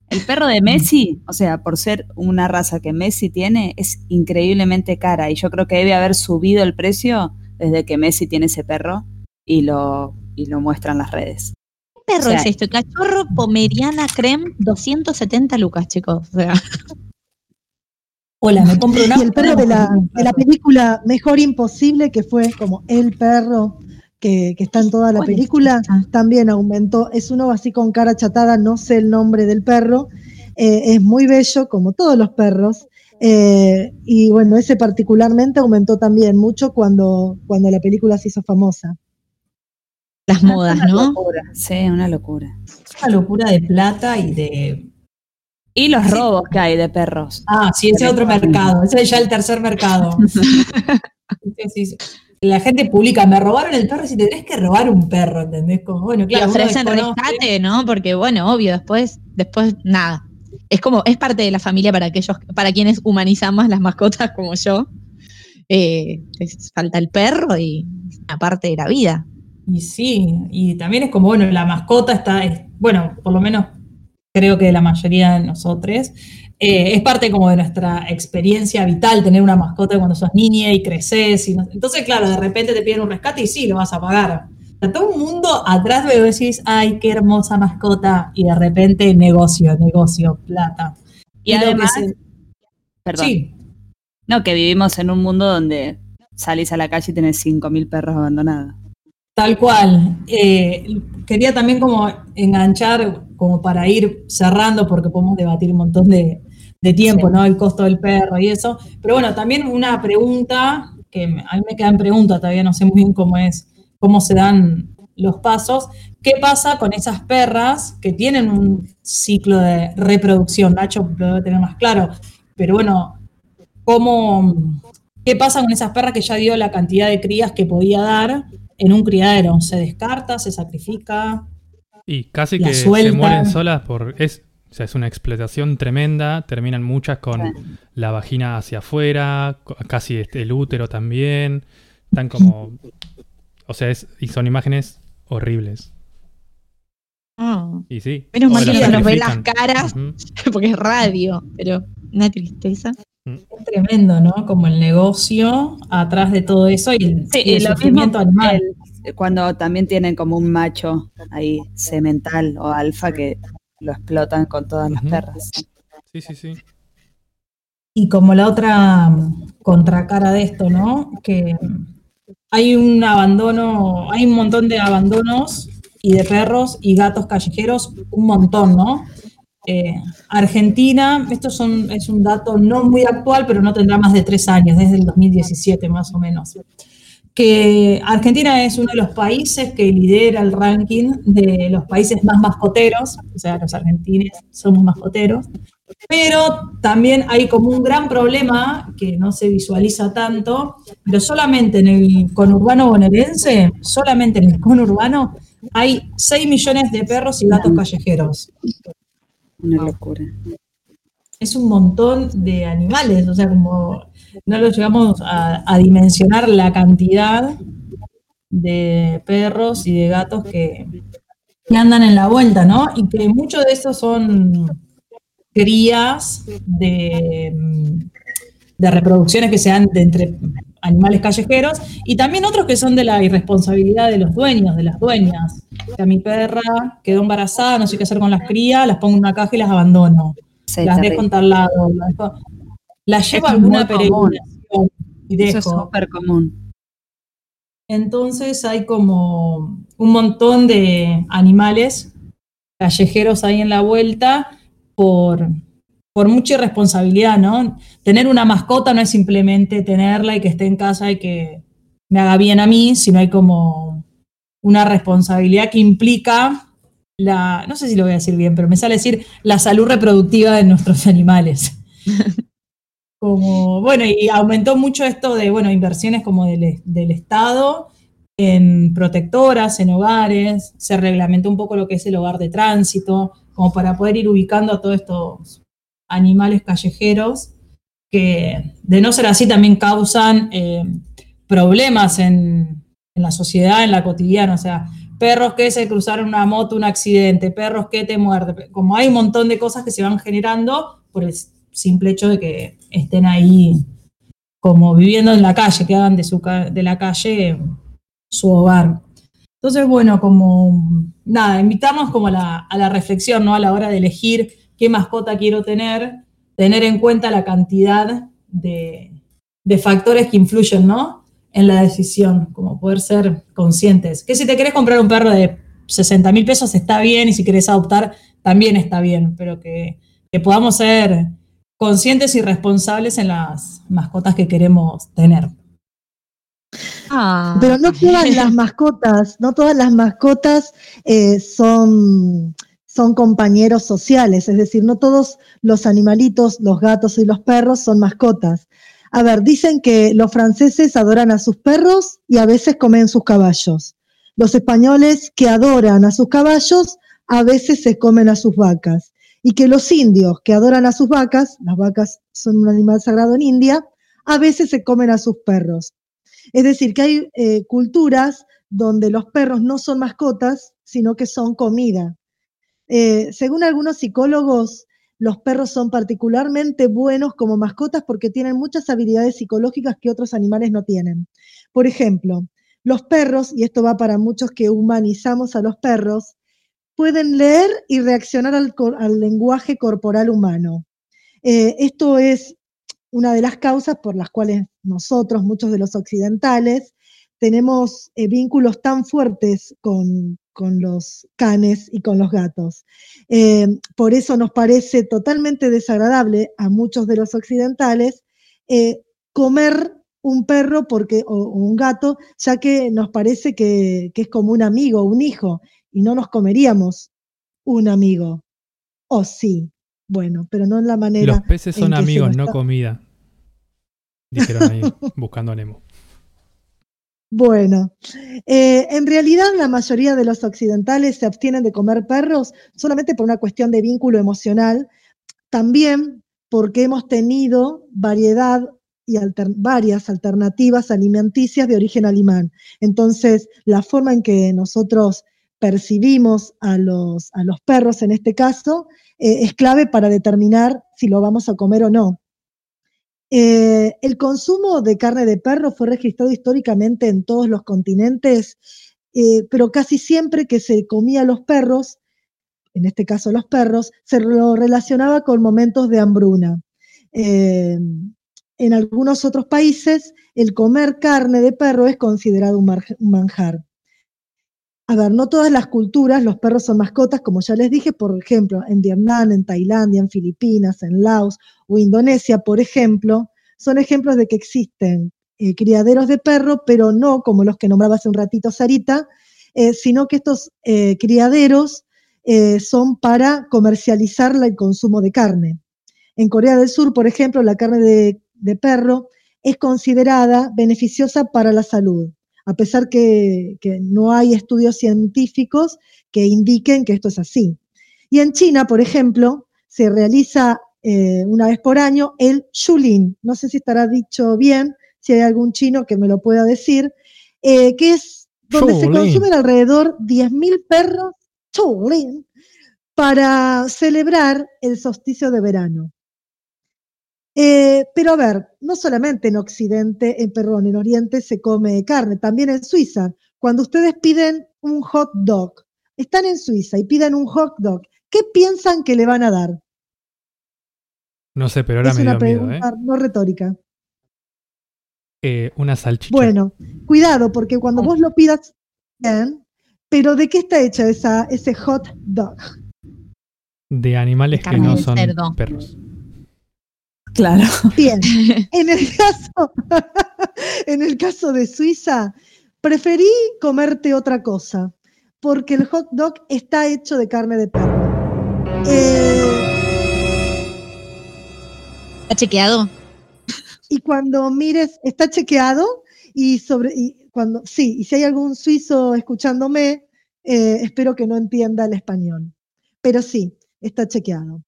El perro de Messi, o sea, por ser una raza que Messi tiene, es increíblemente cara y yo creo que debe haber subido el precio desde que Messi tiene ese perro y lo, y lo muestra en las redes. ¿Qué perro O sea, es esto? Cachorro Pomeriana Creme, 270 lucas, chicos. O sea, Hola, me compro una. Y el perro de la, de la película Mejor Imposible, que fue como el perro que, que está en toda la ¿Cuál es película, esa? también aumentó. Es uno así con cara chatada, no sé el nombre del perro. Eh, es muy bello, como todos los perros. Eh, y bueno, ese particularmente aumentó también mucho cuando, cuando la película se hizo famosa. las modas, Una ¿no? locura, sí, una locura. Una locura de plata y de. Y los robos que hay de perros. Ah, sí, ese es otro mercado. Ese es ya el tercer mercado. Entonces, la gente publica, me robaron el perro y si te tenés que robar un perro, ¿entendés? Como, bueno, Y claro, uno ofrecen rescate, ¿no? Porque, bueno, obvio, después, después, nada. Es como, es parte de la familia para aquellos, para quienes humanizamos las mascotas como yo. Eh, les falta el perro y una parte de la vida. Y sí, y también es como, bueno, la mascota está, es- bueno, por lo menos creo que la mayoría de nosotros, eh, es parte como de nuestra experiencia vital tener una mascota cuando sos niña y creces. Y no- entonces, claro, de repente te piden un rescate y sí, lo vas a pagar. O sea, todo un mundo atrás de decís, ay, qué hermosa mascota, y de repente negocio, negocio, plata. Y que además, se- perdón, sí, no, que vivimos en un mundo donde salís a la calle y tenés 5.000 perros abandonados. Tal cual. Eh, quería también como enganchar, como para ir cerrando, porque podemos debatir un montón de, de tiempo, Sí. ¿no? El costo del perro y eso. Pero bueno, también una pregunta, que me- a mí me quedan preguntas, todavía no sé muy bien cómo es, cómo se dan los pasos. ¿Qué pasa con esas perras que tienen un ciclo de reproducción? Nacho lo debe tener más claro. Pero bueno, ¿cómo, ¿qué pasa con esas perras que ya dio la cantidad de crías que podía dar en un criadero? ¿Se descarta? ¿Se sacrifica? Y casi que se mueren solas por. Es, sea, es una explotación tremenda. Terminan muchas con Sí. la vagina hacia afuera, casi este, el útero también. Están como. O sea, es, y son imágenes horribles. Ah, Y sí. Menos mal que nos ve las caras. Porque es radio, pero una tristeza. Es tremendo, ¿no? Como el negocio atrás de todo eso y el, Sí, y el lo mismo sufrimiento animal. el- cuando también tienen como un macho ahí semental o alfa que lo explotan con todas las perras. Sí, sí, sí. Y como la otra mm, contracara de esto, ¿no? Que hay un abandono, hay un montón de abandonos y de perros y gatos callejeros, un montón, ¿no? Eh, Argentina, esto son, es un dato no muy actual, pero no tendrá más de tres años, desde el 2017 más o menos. Que Argentina es uno de los países que lidera el ranking de los países más mascoteros, o sea, los argentinos somos mascoteros, pero también hay como un gran problema que no se visualiza tanto, pero solamente en el conurbano bonaerense, solamente en el conurbano, hay 6 millones de perros y gatos callejeros. Una locura. Es un montón de animales, o sea, como no lo llegamos a, a dimensionar la cantidad de perros y de gatos que, que andan en la vuelta, ¿no? Y que muchos de estos son crías de, de reproducciones que se dan de entre animales callejeros y también otros que son de la irresponsabilidad de los dueños, de las dueñas. O sea, mi perra quedó embarazada, no sé qué hacer con las crías, las pongo en una caja y las abandono. Sí, las terrible. dejo en dejo- las llevo a alguna peregrinación y Eso es dejo. súper común. Entonces hay como un montón de animales callejeros ahí en la vuelta por, por mucha irresponsabilidad, ¿no? Tener una mascota no es simplemente tenerla y que esté en casa y que me haga bien a mí, sino hay como una responsabilidad que implica la, no sé si lo voy a decir bien, pero me sale decir la salud reproductiva de nuestros animales. Como, bueno, y aumentó mucho esto de, bueno, inversiones como del, Estado en protectoras, en hogares, se reglamentó un poco lo que es el hogar de tránsito, como para poder ir ubicando a todos estos animales callejeros que de no ser así también causan eh, problemas en, en la sociedad, en la cotidiana, o sea, perros que se cruzaron una moto, un accidente, perros que te muerden, como hay un montón de cosas que se van generando por el simple hecho de que estén ahí como viviendo en la calle, que hagan de, su, de la calle su hogar. Entonces, bueno, como nada, invitarnos como a la, a la reflexión, ¿no? A la hora de elegir qué mascota quiero tener, tener en cuenta la cantidad de, de factores que influyen, ¿no? En la decisión, como poder ser conscientes. Que si te querés comprar un perro de 60 mil pesos está bien y si querés adoptar también está bien, pero que, que podamos ser conscientes y responsables en las mascotas que queremos tener. Ah. Pero no todas las mascotas, no todas las mascotas eh, son, son compañeros sociales, es decir, no todos los animalitos, los gatos y los perros son mascotas. A ver, dicen que los franceses adoran a sus perros y a veces comen sus caballos. Los españoles que adoran a sus caballos a veces se comen a sus vacas. Y que los indios que adoran a sus vacas, las vacas son un animal sagrado en India, a veces se comen a sus perros. Es decir, que hay eh, culturas donde los perros no son mascotas, sino que son comida. Eh, según algunos psicólogos, los perros son particularmente buenos como mascotas porque tienen muchas habilidades psicológicas que otros animales no tienen. Por ejemplo, los perros, y esto va para muchos que humanizamos a los perros, pueden leer y reaccionar al, lenguaje corporal humano. Eh, esto es una de las causas por las cuales nosotros, muchos de los occidentales, tenemos eh, vínculos tan fuertes con, los canes y con los gatos. Eh, por eso nos parece totalmente desagradable a muchos de los occidentales comer un perro porque, o, o un gato, ya que nos parece que, que es como un amigo, un hijo, y no nos comeríamos un amigo. O sí, bueno, pero no en la manera. Los peces son amigos, no comida. Dijeron ahí, buscando a Nemo. Bueno, eh, en realidad la mayoría de los occidentales se abstienen de comer perros solamente por una cuestión de vínculo emocional, también porque hemos tenido variedad y alter- varias alternativas alimenticias de origen alemán. Entonces, la forma en que nosotros percibimos a los, a los perros en este caso eh, es clave para determinar si lo vamos a comer o no. Eh, el consumo de carne de perro fue registrado históricamente en todos los continentes, eh, pero casi siempre que se comía los perros, en este caso los perros, se lo relacionaba con momentos de hambruna. En algunos otros países, el comer carne de perro es considerado un manjar. A ver, no todas las culturas los perros son mascotas, como ya les dije, por ejemplo, en Vietnam, en Tailandia, en Filipinas, en Laos o Indonesia, por ejemplo, son ejemplos de que existen eh, criaderos de perro, pero no como los que nombraba hace un ratito Sarita, eh, sino que estos eh, criaderos son para comercializar el consumo de carne. En Corea del Sur, por ejemplo, la carne de perro es considerada beneficiosa para la salud, a pesar que, que no hay estudios científicos que indiquen que esto es así. Y en China, por ejemplo, se realiza eh, una vez por año el Shulin, no sé si estará dicho bien, si hay algún chino que me lo pueda decir, eh, que es donde se consumen alrededor 10.000 perros Shulin para celebrar el solsticio de verano. Eh, pero a ver, no solamente en Occidente, en, perdón, en Oriente se come carne, también en Suiza. Cuando ustedes piden un hot dog, están en Suiza y piden un hot dog, ¿qué piensan que le van a dar? No sé, pero ahora es me una dio miedo, ¿eh? pregunta no retórica. Eh, Una salchicha. Bueno, cuidado, porque cuando vos lo pidas, bien, pero ¿de qué está hecha esa, ese hot dog? De animales que no de son cerdo. perros. Claro. Bien, en el caso, en el caso de Suiza, preferí comerte otra cosa, porque el hot dog está hecho de carne de perro. Eh, ¿Está chequeado? y cuando mires, está chequeado, Y sobre, y cuando, sí, y si hay algún suizo escuchándome, eh, espero que no entienda el español. Pero sí, está chequeado.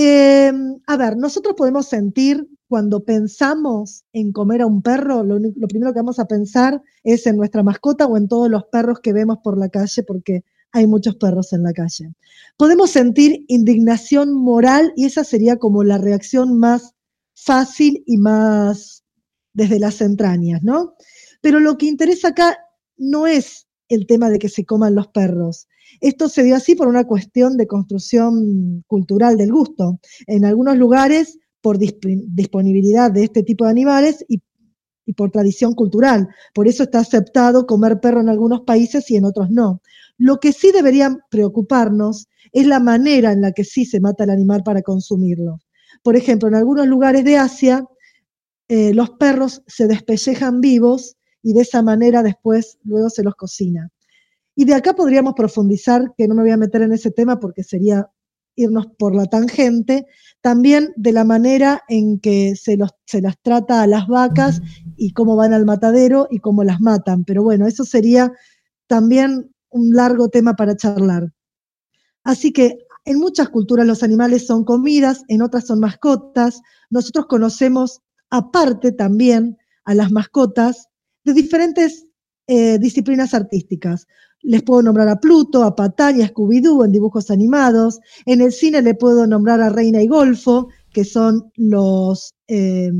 Eh, a ver, nosotros podemos sentir cuando pensamos en comer a un perro, lo, primero que vamos a pensar es en nuestra mascota o en todos los perros que vemos por la calle, porque hay muchos perros en la calle. Podemos sentir indignación moral y esa sería como la reacción más fácil y más desde las entrañas, ¿no? Pero lo que interesa acá no es el tema de que se coman los perros. Esto se dio así por una cuestión de construcción cultural del gusto. En algunos lugares, por disp- disponibilidad de este tipo de animales y, y por tradición cultural. Por eso está aceptado comer perro en algunos países y en otros no. Lo que sí debería preocuparnos es la manera en la que sí se mata el animal para consumirlo. Por ejemplo, en algunos lugares de Asia, eh, los perros se despellejan vivos y de esa manera después luego se los cocina. Y de acá podríamos profundizar, que no me voy a meter en ese tema porque sería irnos por la tangente, también de la manera en que se, los, se las trata a las vacas y cómo van al matadero y cómo las matan. Pero bueno, eso sería también un largo tema para charlar. Así que en muchas culturas los animales son comidas, en otras son mascotas. Nosotros conocemos aparte también a las mascotas de diferentes eh, disciplinas artísticas. Les puedo nombrar a Pluto, a Patán y a Scooby-Doo en dibujos animados. En el cine le puedo nombrar a Reina y Golfo, que son los eh,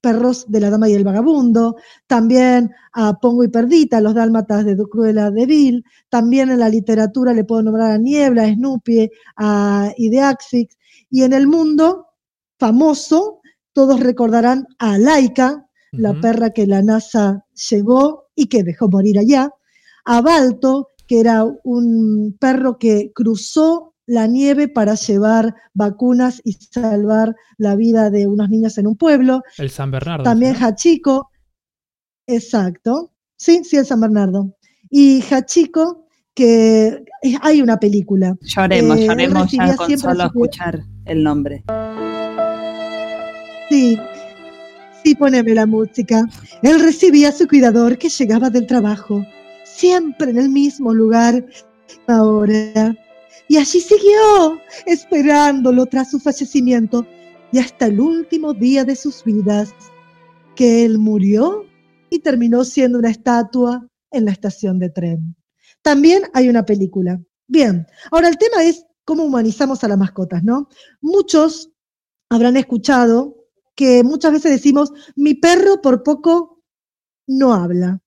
perros de la Dama y el Vagabundo. También a Pongo y Perdita, los dálmatas de Cruella de Vil. También en la literatura le puedo nombrar a Niebla, a Snoopy, a Ideaxix. Y en el mundo famoso, todos recordarán a Laika, la perra que la NASA llevó y que dejó morir allá, a Balto, que era un perro que cruzó la nieve para llevar vacunas y salvar la vida de unos niños en un pueblo. El San Bernardo. También ¿no? Hachiko, exacto, sí, sí, el San Bernardo. Y Hachiko, que hay una película. Lloremos, Eh, lloremos ya con solo escuchar el nombre. Sí, sí, poneme la música. Él recibía a su cuidador que llegaba del trabajo, siempre en el mismo lugar, ahora. Y allí siguió, esperándolo tras su fallecimiento y hasta el último día de sus vidas, que él murió y terminó siendo una estatua en la estación de tren. También hay una película. Bien, ahora el tema es cómo humanizamos a las mascotas, ¿no? Muchos habrán escuchado que muchas veces decimos, mi perro por poco no habla.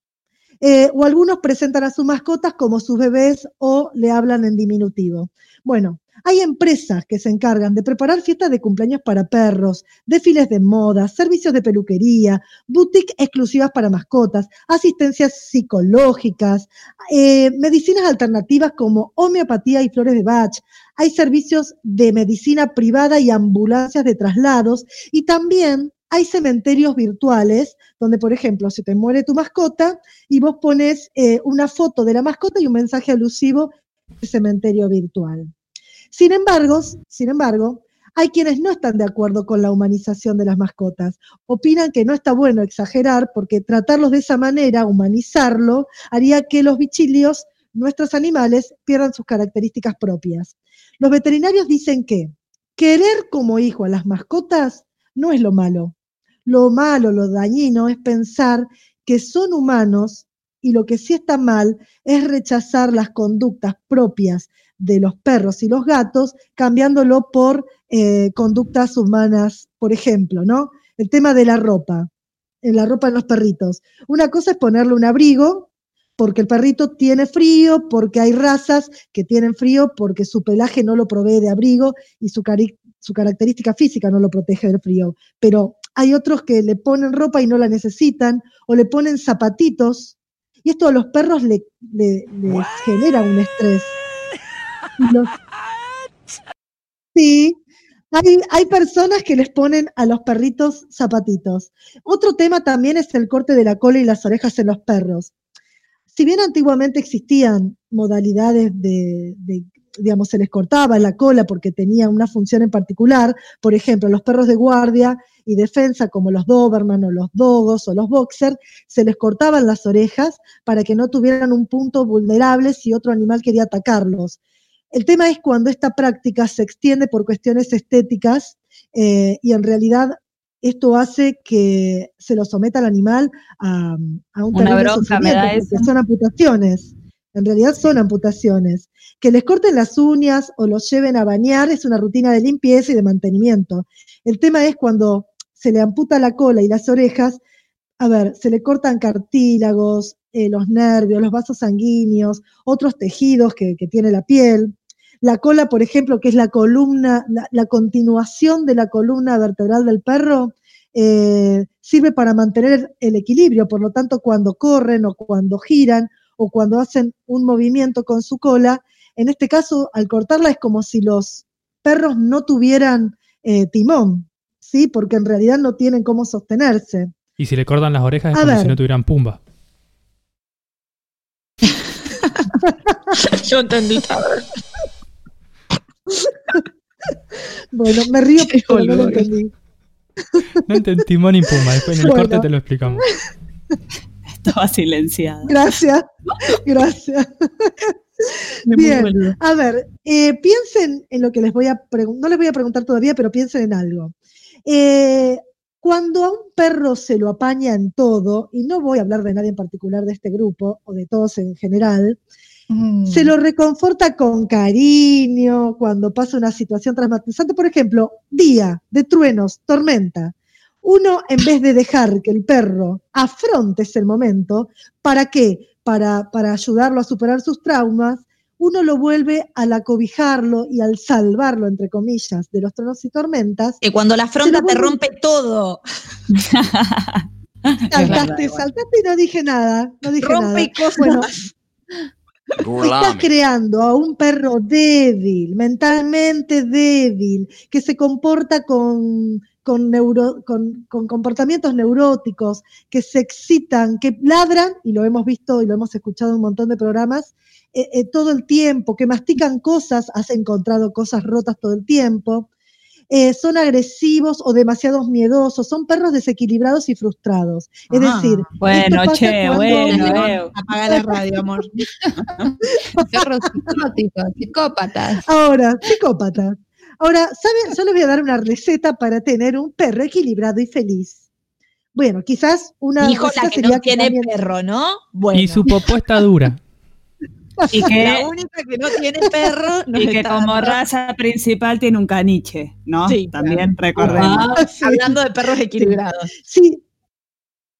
Eh, o algunos presentan a sus mascotas como sus bebés o le hablan en diminutivo. Bueno, hay empresas que se encargan de preparar fiestas de cumpleaños para perros, desfiles de moda, servicios de peluquería, boutiques exclusivas para mascotas, asistencias psicológicas, eh, medicinas alternativas como homeopatía y flores de Bach. Hay servicios de medicina privada y ambulancias de traslados y también hay cementerios virtuales donde, por ejemplo, se te muere tu mascota y vos pones eh, una foto de la mascota y un mensaje alusivo de cementerio virtual. Sin embargo, sin embargo, hay quienes no están de acuerdo con la humanización de las mascotas. Opinan que no está bueno exagerar porque tratarlos de esa manera, humanizarlo, haría que los bichilios, nuestros animales, pierdan sus características propias. Los veterinarios dicen que querer como hijo a las mascotas no es lo malo. Lo malo, lo dañino es pensar que son humanos y lo que sí está mal es rechazar las conductas propias de los perros y los gatos, cambiándolo por eh, conductas humanas, por ejemplo, ¿no? El tema de la ropa, en la ropa en los perritos. Una cosa es ponerle un abrigo porque el perrito tiene frío, porque hay razas que tienen frío, porque su pelaje no lo provee de abrigo y su, cari- su característica física no lo protege del frío. Pero hay otros que le ponen ropa y no la necesitan, o le ponen zapatitos, y esto a los perros le, le- les genera un estrés. Sí, hay, hay personas que les ponen a los perritos zapatitos. Otro tema también es el corte de la cola y las orejas en los perros. Si bien antiguamente existían modalidades de, de digamos, se les cortaba la cola porque tenía una función en particular. Por ejemplo, los perros de guardia y defensa, como los Doberman o los Dogos o los Boxer, se les cortaban las orejas para que no tuvieran un punto vulnerable si otro animal quería atacarlos. El tema es cuando esta práctica se extiende por cuestiones estéticas eh, y en realidad esto hace que se lo someta al animal a, a un Una bronca me sufrimiento, da porque eso. son amputaciones. En realidad son amputaciones. Que les corten las uñas o los lleven a bañar es una rutina de limpieza y de mantenimiento. El tema es cuando se le amputa la cola y las orejas, a ver, se le cortan cartílagos, eh, los nervios, los vasos sanguíneos, otros tejidos que, que tiene la piel. La cola, por ejemplo, que es la columna, la, la continuación de la columna vertebral del perro, eh, sirve para mantener el equilibrio. Por lo tanto, cuando corren o cuando giran o cuando hacen un movimiento con su cola, en este caso, al cortarla es como si los perros no tuvieran eh, timón, ¿sí? Porque en realidad no tienen cómo sostenerse. Y si le cortan las orejas es A como ver. si no tuvieran pumba. Yo entendí Bueno, me río pero no lo entendí. No entendí timón y pumba. Después en el Bueno. corte te lo explicamos. Estaba silenciada. Gracias, gracias. Bien, a ver, eh, piensen en lo que les voy a preguntar, no les voy a preguntar todavía, pero piensen en algo. Eh, cuando a un perro se lo apaña en todo, y no voy a hablar de nadie en particular de este grupo, o de todos en general, Mm. se lo reconforta con cariño cuando pasa una situación traumatizante, por ejemplo, día de truenos, tormenta. Uno, en vez de dejar que el perro afronte ese momento, ¿para qué? Para, para ayudarlo a superar sus traumas, uno lo vuelve al acobijarlo y al salvarlo, entre comillas, de los truenos y tormentas. Que cuando la lo te rompe todo. Saltaste, saltaste y no dije nada. No dije nada. Rompe cosas. Bueno, Estás creando a un perro débil, mentalmente débil, que se comporta con, con, neuro- con- con comportamientos neuróticos, que se excitan, que ladran, y lo hemos visto y lo hemos escuchado en un montón de programas, eh, eh, todo el tiempo, que mastican cosas, has encontrado cosas rotas todo el tiempo, eh, son agresivos o demasiado miedosos, son perros desequilibrados y frustrados. Es Ah. decir, Bueno, che, cuando bueno. Apaga la radio, amor. Perros psicóticos, psicópatas. Ahora, psicópatas. Ahora, ¿saben? Yo les voy a dar una receta para tener un perro equilibrado y feliz. Bueno, quizás una Dijo la que sería no tiene también- perro, ¿no? Bueno. Y su popó está dura. Y La que, única que no tiene perro y que como dando- raza principal tiene un caniche, ¿no? Sí, También recordemos. Ah, Sí. Hablando de perros equilibrados. Sí,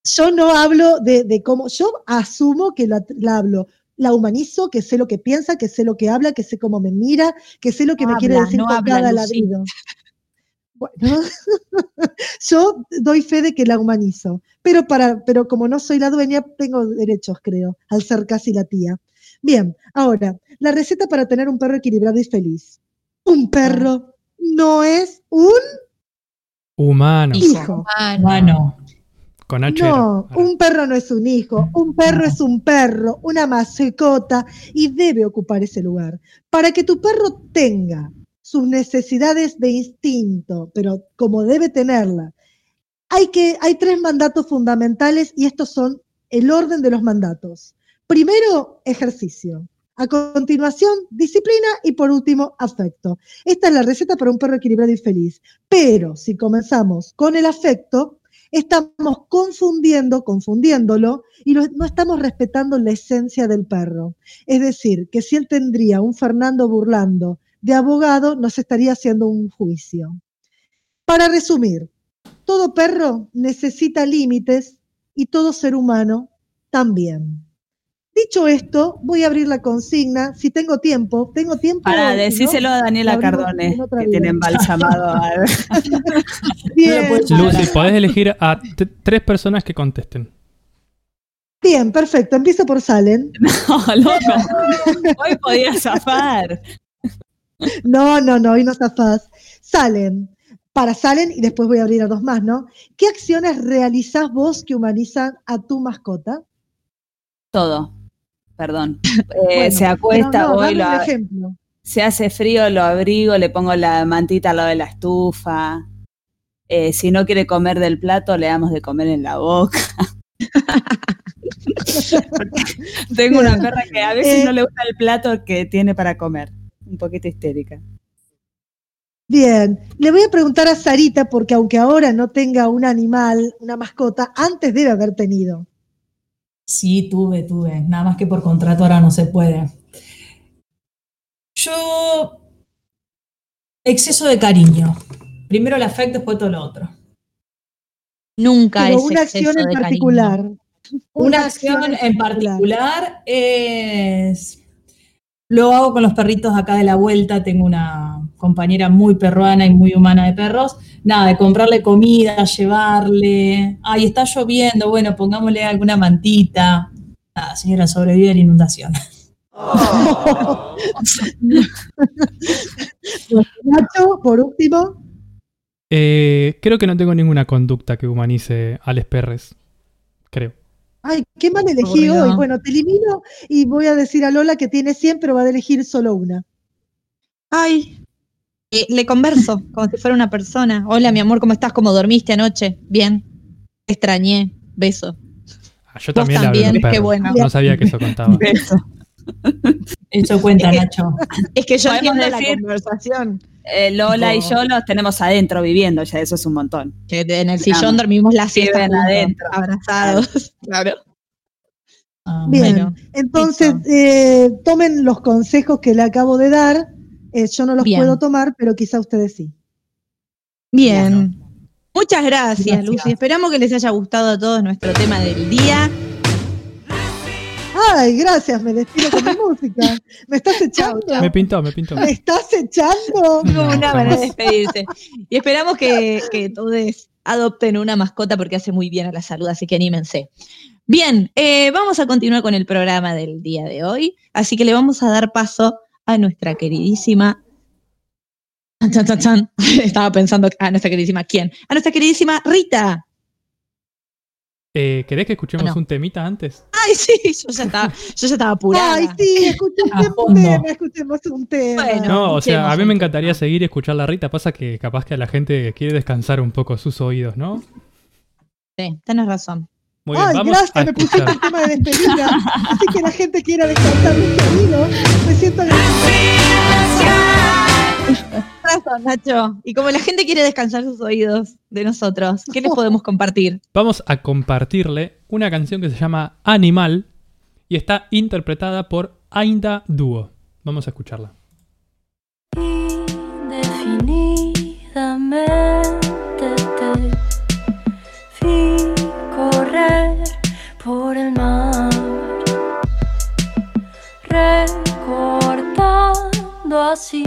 yo no hablo de, de cómo, yo asumo que la, la hablo, la humanizo, que sé lo que piensa, que sé lo que habla, que sé cómo me mira, que sé lo que me quiere decir no con habla, cada ladrido. Bueno, yo doy fe de que la humanizo, pero, para, pero como no soy la dueña, tengo derechos, creo, al ser casi la tía. Bien, ahora, la receta para tener un perro equilibrado y feliz. Un perro no es un Humano. Hijo. hijo. No. Bueno, Con H. No, un perro no es un hijo, un perro es un perro, una mascota y debe ocupar ese lugar. Para que tu perro tenga sus necesidades de instinto, pero como debe tenerla, hay, que, hay tres mandatos fundamentales y estos son el orden de los mandatos. Primero, ejercicio. A continuación, disciplina y por último, afecto. Esta es la receta para un perro equilibrado y feliz. Pero si comenzamos con el afecto, estamos confundiendo, confundiéndolo y no estamos respetando la esencia del perro. Es decir, que si él tendría un Fernando Burlando de abogado, nos estaría haciendo un juicio. Para resumir, todo perro necesita límites y todo ser humano también. Dicho esto, voy a abrir la consigna. Si tengo tiempo, tengo tiempo. Para no, decírselo a Daniela Cardone, que tiene embalsamado a... Bien, Lucy, podés elegir a tres personas que contesten. bien, perfecto. Empiezo por Salen. No, loco. Hoy podía zafar. No, no, no, hoy no zafás. Salen. Para Salen, y después voy a abrir a dos más, ¿no? ¿Qué acciones realizás vos que humanizan a tu mascota? Todo. Perdón. Eh, Bueno, se acuesta no, hoy lo ejemplo. Si hace frío, lo abrigo, le pongo la mantita al lado de la estufa. Eh, si no quiere comer del plato, le damos de comer en la boca. Tengo una perra que a veces Eh. no le gusta el plato que tiene para comer. Un poquito histérica. Bien, le voy a preguntar a Sarita, porque aunque ahora no tenga un animal, una mascota, antes debe haber tenido. Sí, tuve, tuve. Nada más que por contrato ahora no se puede. Yo. Exceso de cariño. Primero el afecto, después todo lo otro. Nunca Pero es una exceso acción en de cariño. particular. Una acción en particular es. Lo hago con los perritos acá de la vuelta. Tengo una compañera muy perruana y muy humana de perros. Nada, de comprarle comida, llevarle. Ay, está lloviendo. Bueno, pongámosle alguna mantita. Nada, señora, sobrevive a la inundación. Nacho, por último, Eh, creo que no tengo ninguna conducta que humanice a les perres. Creo. ay, qué mal elegí hoy. Bueno, te elimino y voy a decir a Lola que tiene 100, pero va a elegir solo una. Ay, eh, le converso como si fuera una persona. Hola, mi amor, ¿cómo estás? ¿Cómo dormiste anoche? Bien. Te extrañé. Beso. Ah, yo también a también, qué bueno. No sabía que eso contaba. Eso cuenta, Es que- Nacho. Es que yo entiendo la decir- conversación. Eh, Lola y yo los tenemos adentro viviendo, ya eso es un montón. Que en el sillón dormimos la siesta adentro. abrazados. Claro. Ah, Bien, Bueno, entonces eh, tomen los consejos que le acabo de dar. Eh, yo no los Bien. puedo tomar, pero quizá ustedes sí. Bien. Muchas gracias, Gracias. Lucy. Esperamos que les haya gustado a todos nuestro tema del día. Ay, gracias, me despido con mi música. ¿Me estás echando? Me pintó, me pintó. ¿Me estás echando? No, una manera de despedirse. Y esperamos que, que todos adopten una mascota porque hace muy bien a la salud, así que anímense. Bien, eh, vamos a continuar con el programa del día de hoy, así que le vamos a dar paso a nuestra queridísima. Chan, chan, chan, chan. Estaba pensando a nuestra queridísima quién. A nuestra queridísima Rita. Eh, ¿Querés que escuchemos No. un temita antes? Ay, sí, yo ya estaba, yo ya estaba apurada. Ay, sí, escuchemos A un tema, escuchemos un tema. Bueno. No, o sea, a mí me encantaría tema. seguir y escuchar la Rita. Pasa que capaz que la gente quiere descansar un poco sus oídos, ¿no? Sí, tenés razón. Muy bien, Ay, vamos gracias, a me pusiste el tema de despedida. Así que la gente quiera descansar un oído. Me siento Razón, Nacho. Y como la gente quiere descansar sus oídos de nosotros, ¿qué les podemos compartir? Vamos a compartirle una canción que se llama Animal y está interpretada por Ainda Duo. Vamos a escucharla. Indefinidamente 心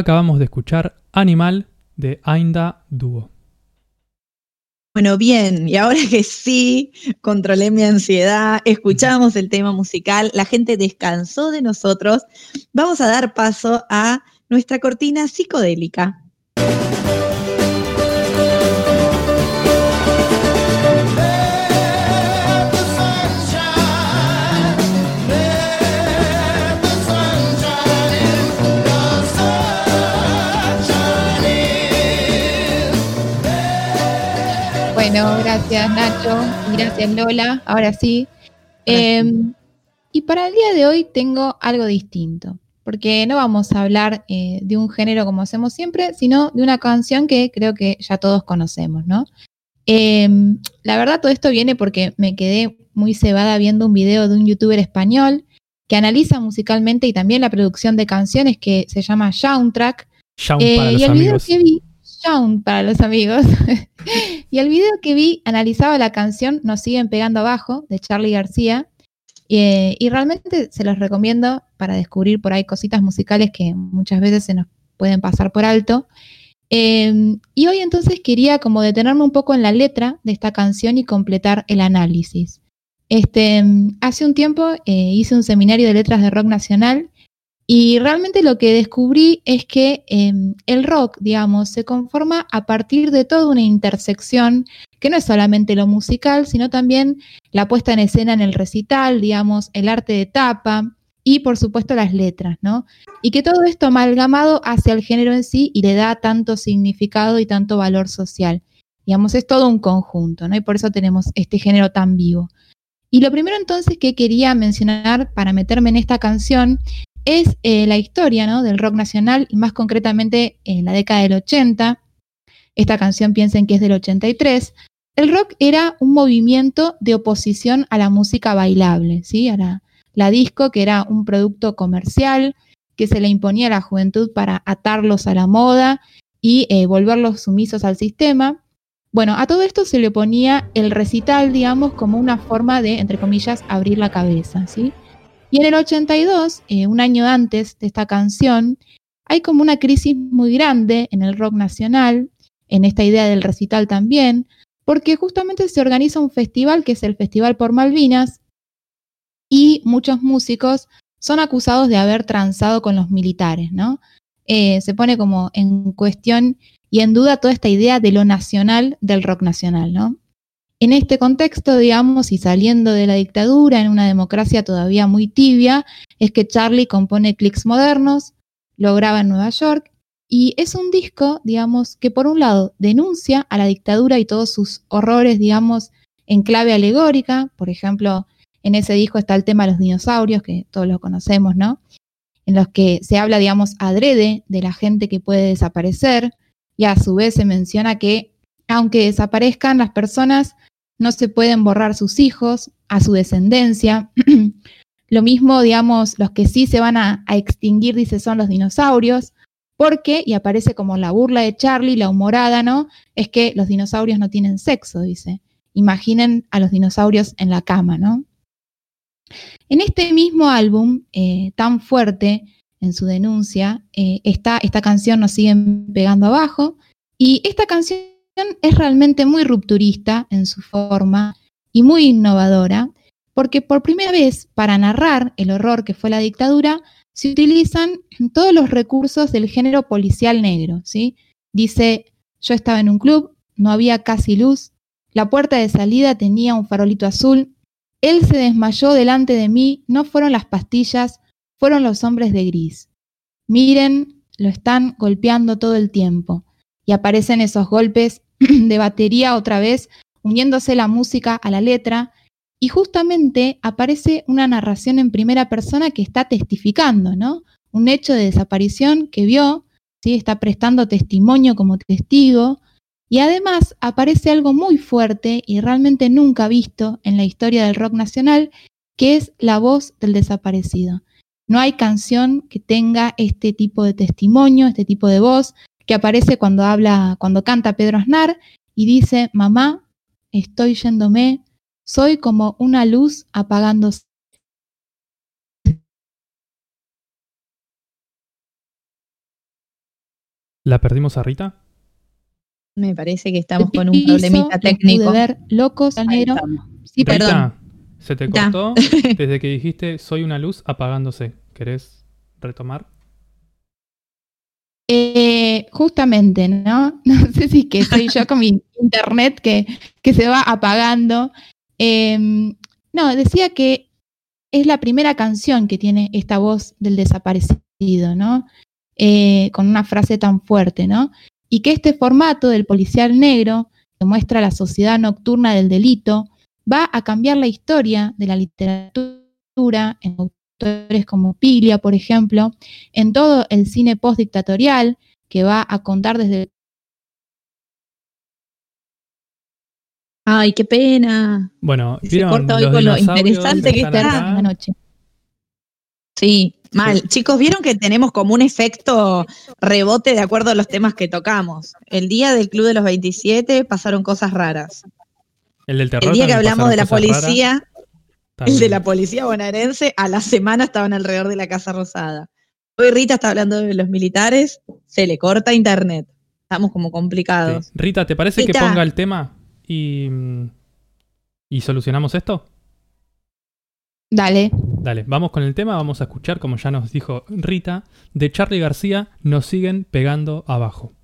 Acabamos de escuchar Animal de Ainda Duo. Bueno, bien, y ahora que sí, controlé mi ansiedad, escuchamos el tema musical, la gente descansó de nosotros, vamos a dar paso a nuestra cortina psicodélica. Bueno, gracias Nacho gracias Lola. Ahora sí. Eh, y para el día de hoy tengo algo distinto, porque no vamos a hablar eh, de un género como hacemos siempre, sino de una canción que creo que ya todos conocemos, ¿no? Eh, la verdad todo esto viene porque me quedé muy cebada viendo un video de un youtuber español que analiza musicalmente y también la producción de canciones que se llama Soundtrack. Eh, y el video que vi, Para los amigos. y el video que vi analizaba la canción Nos siguen pegando abajo de Charlie García. Y realmente se los recomiendo para descubrir por ahí cositas musicales que muchas veces se nos pueden pasar por alto. Eh, y hoy entonces quería como detenerme un poco en la letra de esta canción y completar el análisis. Este, hace un tiempo eh, hice un seminario de letras de rock nacional y realmente lo que descubrí es que eh, el rock, digamos, se conforma a partir de toda una intersección que no es solamente lo musical, sino también la puesta en escena en el recital, digamos, el arte de tapa y por supuesto las letras, ¿no? Y que todo esto amalgamado hacia el género en sí y le da tanto significado y tanto valor social. Digamos, es todo un conjunto, ¿no? Y por eso tenemos este género tan vivo. Y lo primero entonces que quería mencionar para meterme en esta canción es eh, la historia ¿no? del rock nacional y más concretamente en la década del 80. Esta canción piensen que es del 83. El rock era un movimiento de oposición a la música bailable, ¿sí? a la, disco, que era un producto comercial que se le imponía a la juventud para atarlos a la moda y eh, volverlos sumisos al sistema. Bueno, a todo esto se le ponía el recital, digamos, como una forma de, entre comillas, abrir la cabeza, ¿sí? Y en el 82, eh, un año antes de esta canción, hay como una crisis muy grande en el rock nacional, en esta idea del recital también, porque justamente se organiza un festival que es el Festival por Malvinas y muchos músicos son acusados de haber transado con los militares, ¿no? Eh, se pone como en cuestión y en duda toda esta idea de lo nacional del rock nacional, ¿no? En este contexto, digamos, y saliendo de la dictadura en una democracia todavía muy tibia, es que Charlie compone Clicks Modernos, lo graba en Nueva York, y es un disco, digamos, que por un lado denuncia a la dictadura y todos sus horrores, digamos, en clave alegórica, por ejemplo, en ese disco está el tema de los dinosaurios, que todos lo conocemos, ¿no? En los que se habla, digamos, adrede de la gente que puede desaparecer, y a su vez se menciona que aunque desaparezcan las personas, no se pueden borrar sus hijos, a su descendencia. Lo mismo, digamos, los que sí se van a, extinguir, dice, son los dinosaurios, porque, y aparece como la burla de Charlie, la humorada, ¿no? Es que los dinosaurios no tienen sexo, dice. imaginen a los dinosaurios en la cama, ¿no? En este mismo álbum, eh, tan fuerte en su denuncia, eh, está esta canción Nos siguen pegando abajo, y esta canción es realmente muy rupturista en su forma y muy innovadora, porque por primera vez, para narrar el horror que fue la dictadura, se utilizan todos los recursos del género policial negro, ¿sí? Dice, yo estaba en un club, no había casi luz, la puerta de salida tenía un farolito azul, él se desmayó delante de mí, no fueron las pastillas, fueron los hombres de gris. Miren, lo están golpeando todo el tiempo. Y aparecen esos golpes de batería otra vez, uniéndose la música a la letra, y justamente aparece una narración en primera persona que está testificando, ¿no? Un hecho de desaparición que vio, ¿sí? Está prestando testimonio como testigo, y además aparece algo muy fuerte y realmente nunca visto en la historia del rock nacional, que es la voz del desaparecido. No hay canción que tenga este tipo de testimonio, este tipo de voz, que aparece cuando habla, cuando canta Pedro Aznar y dice, mamá, estoy yéndome, soy como una luz apagándose. ¿La perdimos a Rita? Me parece que estamos con un Piso, problemita técnico. pude ver locos negro. Sí, perdón. Rita, se te Ya. cortó desde que dijiste soy una luz apagándose. ¿Querés retomar? Eh, justamente, ¿no? No sé si que soy yo con mi internet que, que se va apagando. Em, no, decía que es la primera canción que tiene esta voz del desaparecido, ¿no? Eh, con una frase tan fuerte, ¿no? Y que este formato del policial negro, que muestra la sociedad nocturna del delito, va a cambiar la historia de la literatura en autores como Piglia, por ejemplo, en todo el cine postdictatorial, que va a contar desde Ay, qué pena. Bueno, Se ¿vieron corta hoy con lo interesante que está. la noche. Sí, mal. Chicos, ¿vieron que tenemos como un efecto rebote de acuerdo a los temas que tocamos? El día del Club de los 27 pasaron cosas raras. El del terror. El día que hablamos de la policía, raras. El También. de la policía bonaerense, a la semana estaban alrededor de la Casa Rosada. Hoy Rita está hablando de los militares, se le corta internet. Estamos como complicados. Sí. Rita, ¿te parece que ponga el tema y, mm, y solucionamos esto? Dale. Dale, vamos con el tema, vamos a escuchar, como ya nos dijo Rita, de Charlie García, nos siguen pegando abajo.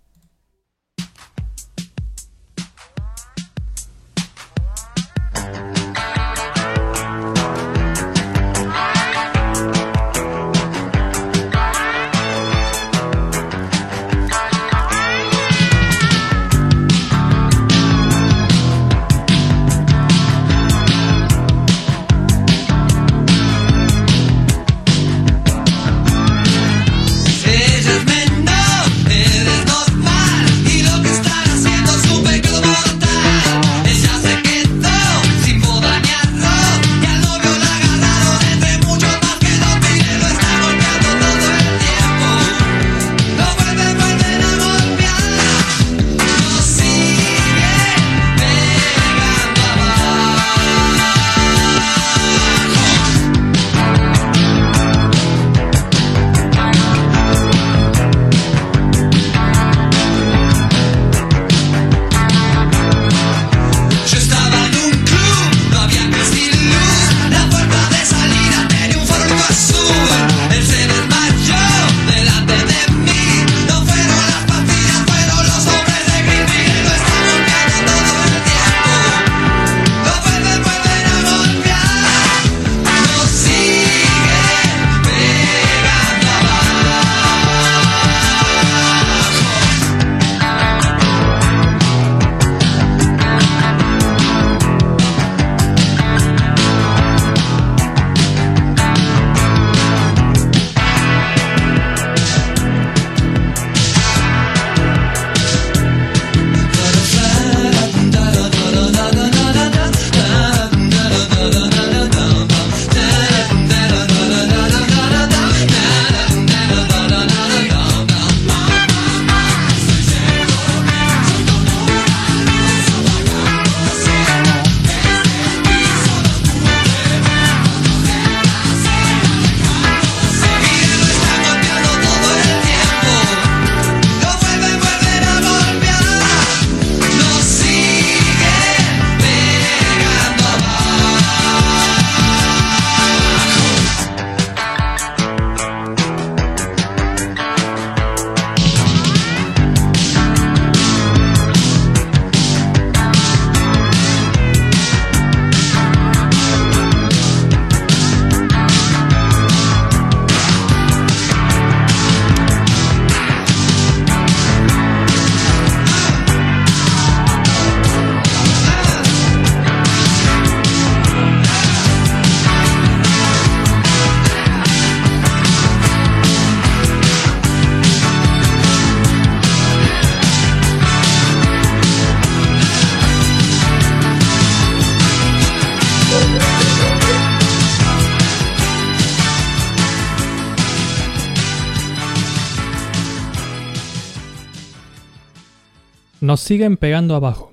Siguen pegando abajo.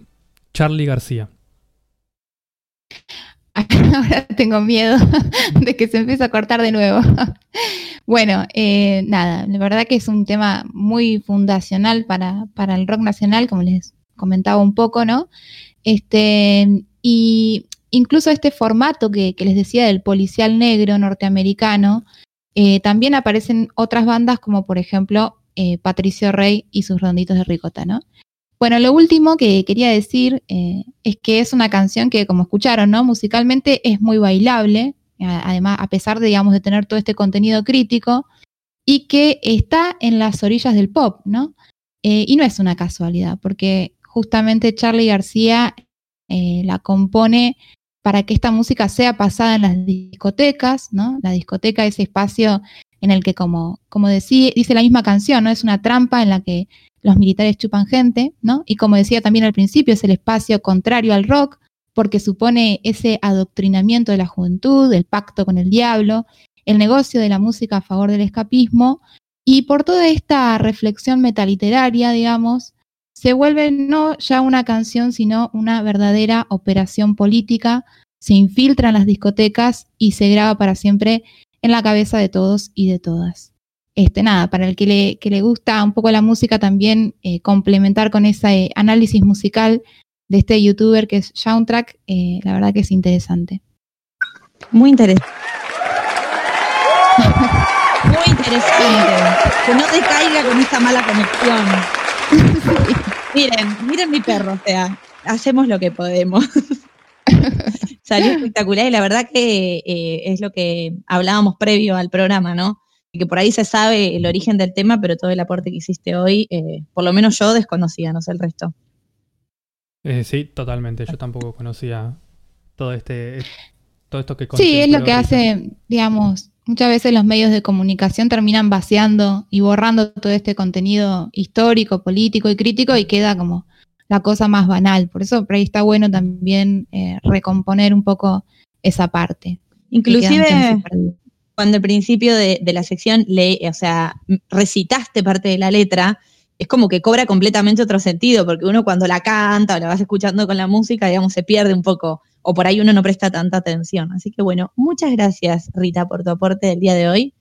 Charlie García. Ahora tengo miedo de que se empiece a cortar de nuevo. Bueno, eh, nada, la verdad que es un tema muy fundacional para, para el rock nacional, como les comentaba un poco, ¿no? Este, y incluso este formato que, les decía del policial negro norteamericano, eh, también aparecen otras bandas como por ejemplo eh, Patricio Rey y sus ronditos de ricota, ¿no? Bueno, lo último que quería decir eh, es que es una canción que, como escucharon, ¿no? Musicalmente es muy bailable, a- además, a pesar de, digamos, de tener todo este contenido crítico, y que está en las orillas del pop, ¿no? Eh, y no es una casualidad, porque justamente Charlie García eh, la compone para que esta música sea pasada en las discotecas, ¿no? La discoteca es ese espacio en el que, como, como decía, dice la misma canción, ¿no? Es una trampa en la que los militares chupan gente, ¿no? Y como decía también al principio, es el espacio contrario al rock, porque supone ese adoctrinamiento de la juventud, el pacto con el diablo, el negocio de la música a favor del escapismo, y por toda esta reflexión metaliteraria, digamos, se vuelve no ya una canción, sino una verdadera operación política, se infiltra en las discotecas y se graba para siempre en la cabeza de todos y de todas. Este, nada, para el que le, que le gusta un poco la música, también eh, complementar con ese análisis musical de este youtuber que es Soundtrack, eh, la verdad que es interesante. Muy interesante. Muy interesante. Que no te caiga con esta mala conexión. miren, miren mi perro, o sea, hacemos lo que podemos. Salió espectacular y la verdad que eh, es lo que hablábamos previo al programa, ¿no? Y que por ahí se sabe el origen del tema, pero todo el aporte que hiciste hoy, eh, por lo menos yo desconocía, no sé el resto. Eh, sí, totalmente. Yo tampoco conocía todo este todo esto que Sí, es lo que hace, digamos, muchas veces los medios de comunicación terminan vaciando y borrando todo este contenido histórico, político y crítico y queda como la cosa más banal. Por eso por ahí está bueno también eh, recomponer un poco esa parte. Inclusive. Cuando al principio de, la sección le, o sea, recitaste parte de la letra, es como que cobra completamente otro sentido, porque uno cuando la canta o la vas escuchando con la música, digamos, se pierde un poco, o por ahí uno no presta tanta atención. Así que bueno, muchas gracias Rita por tu aporte del día de hoy.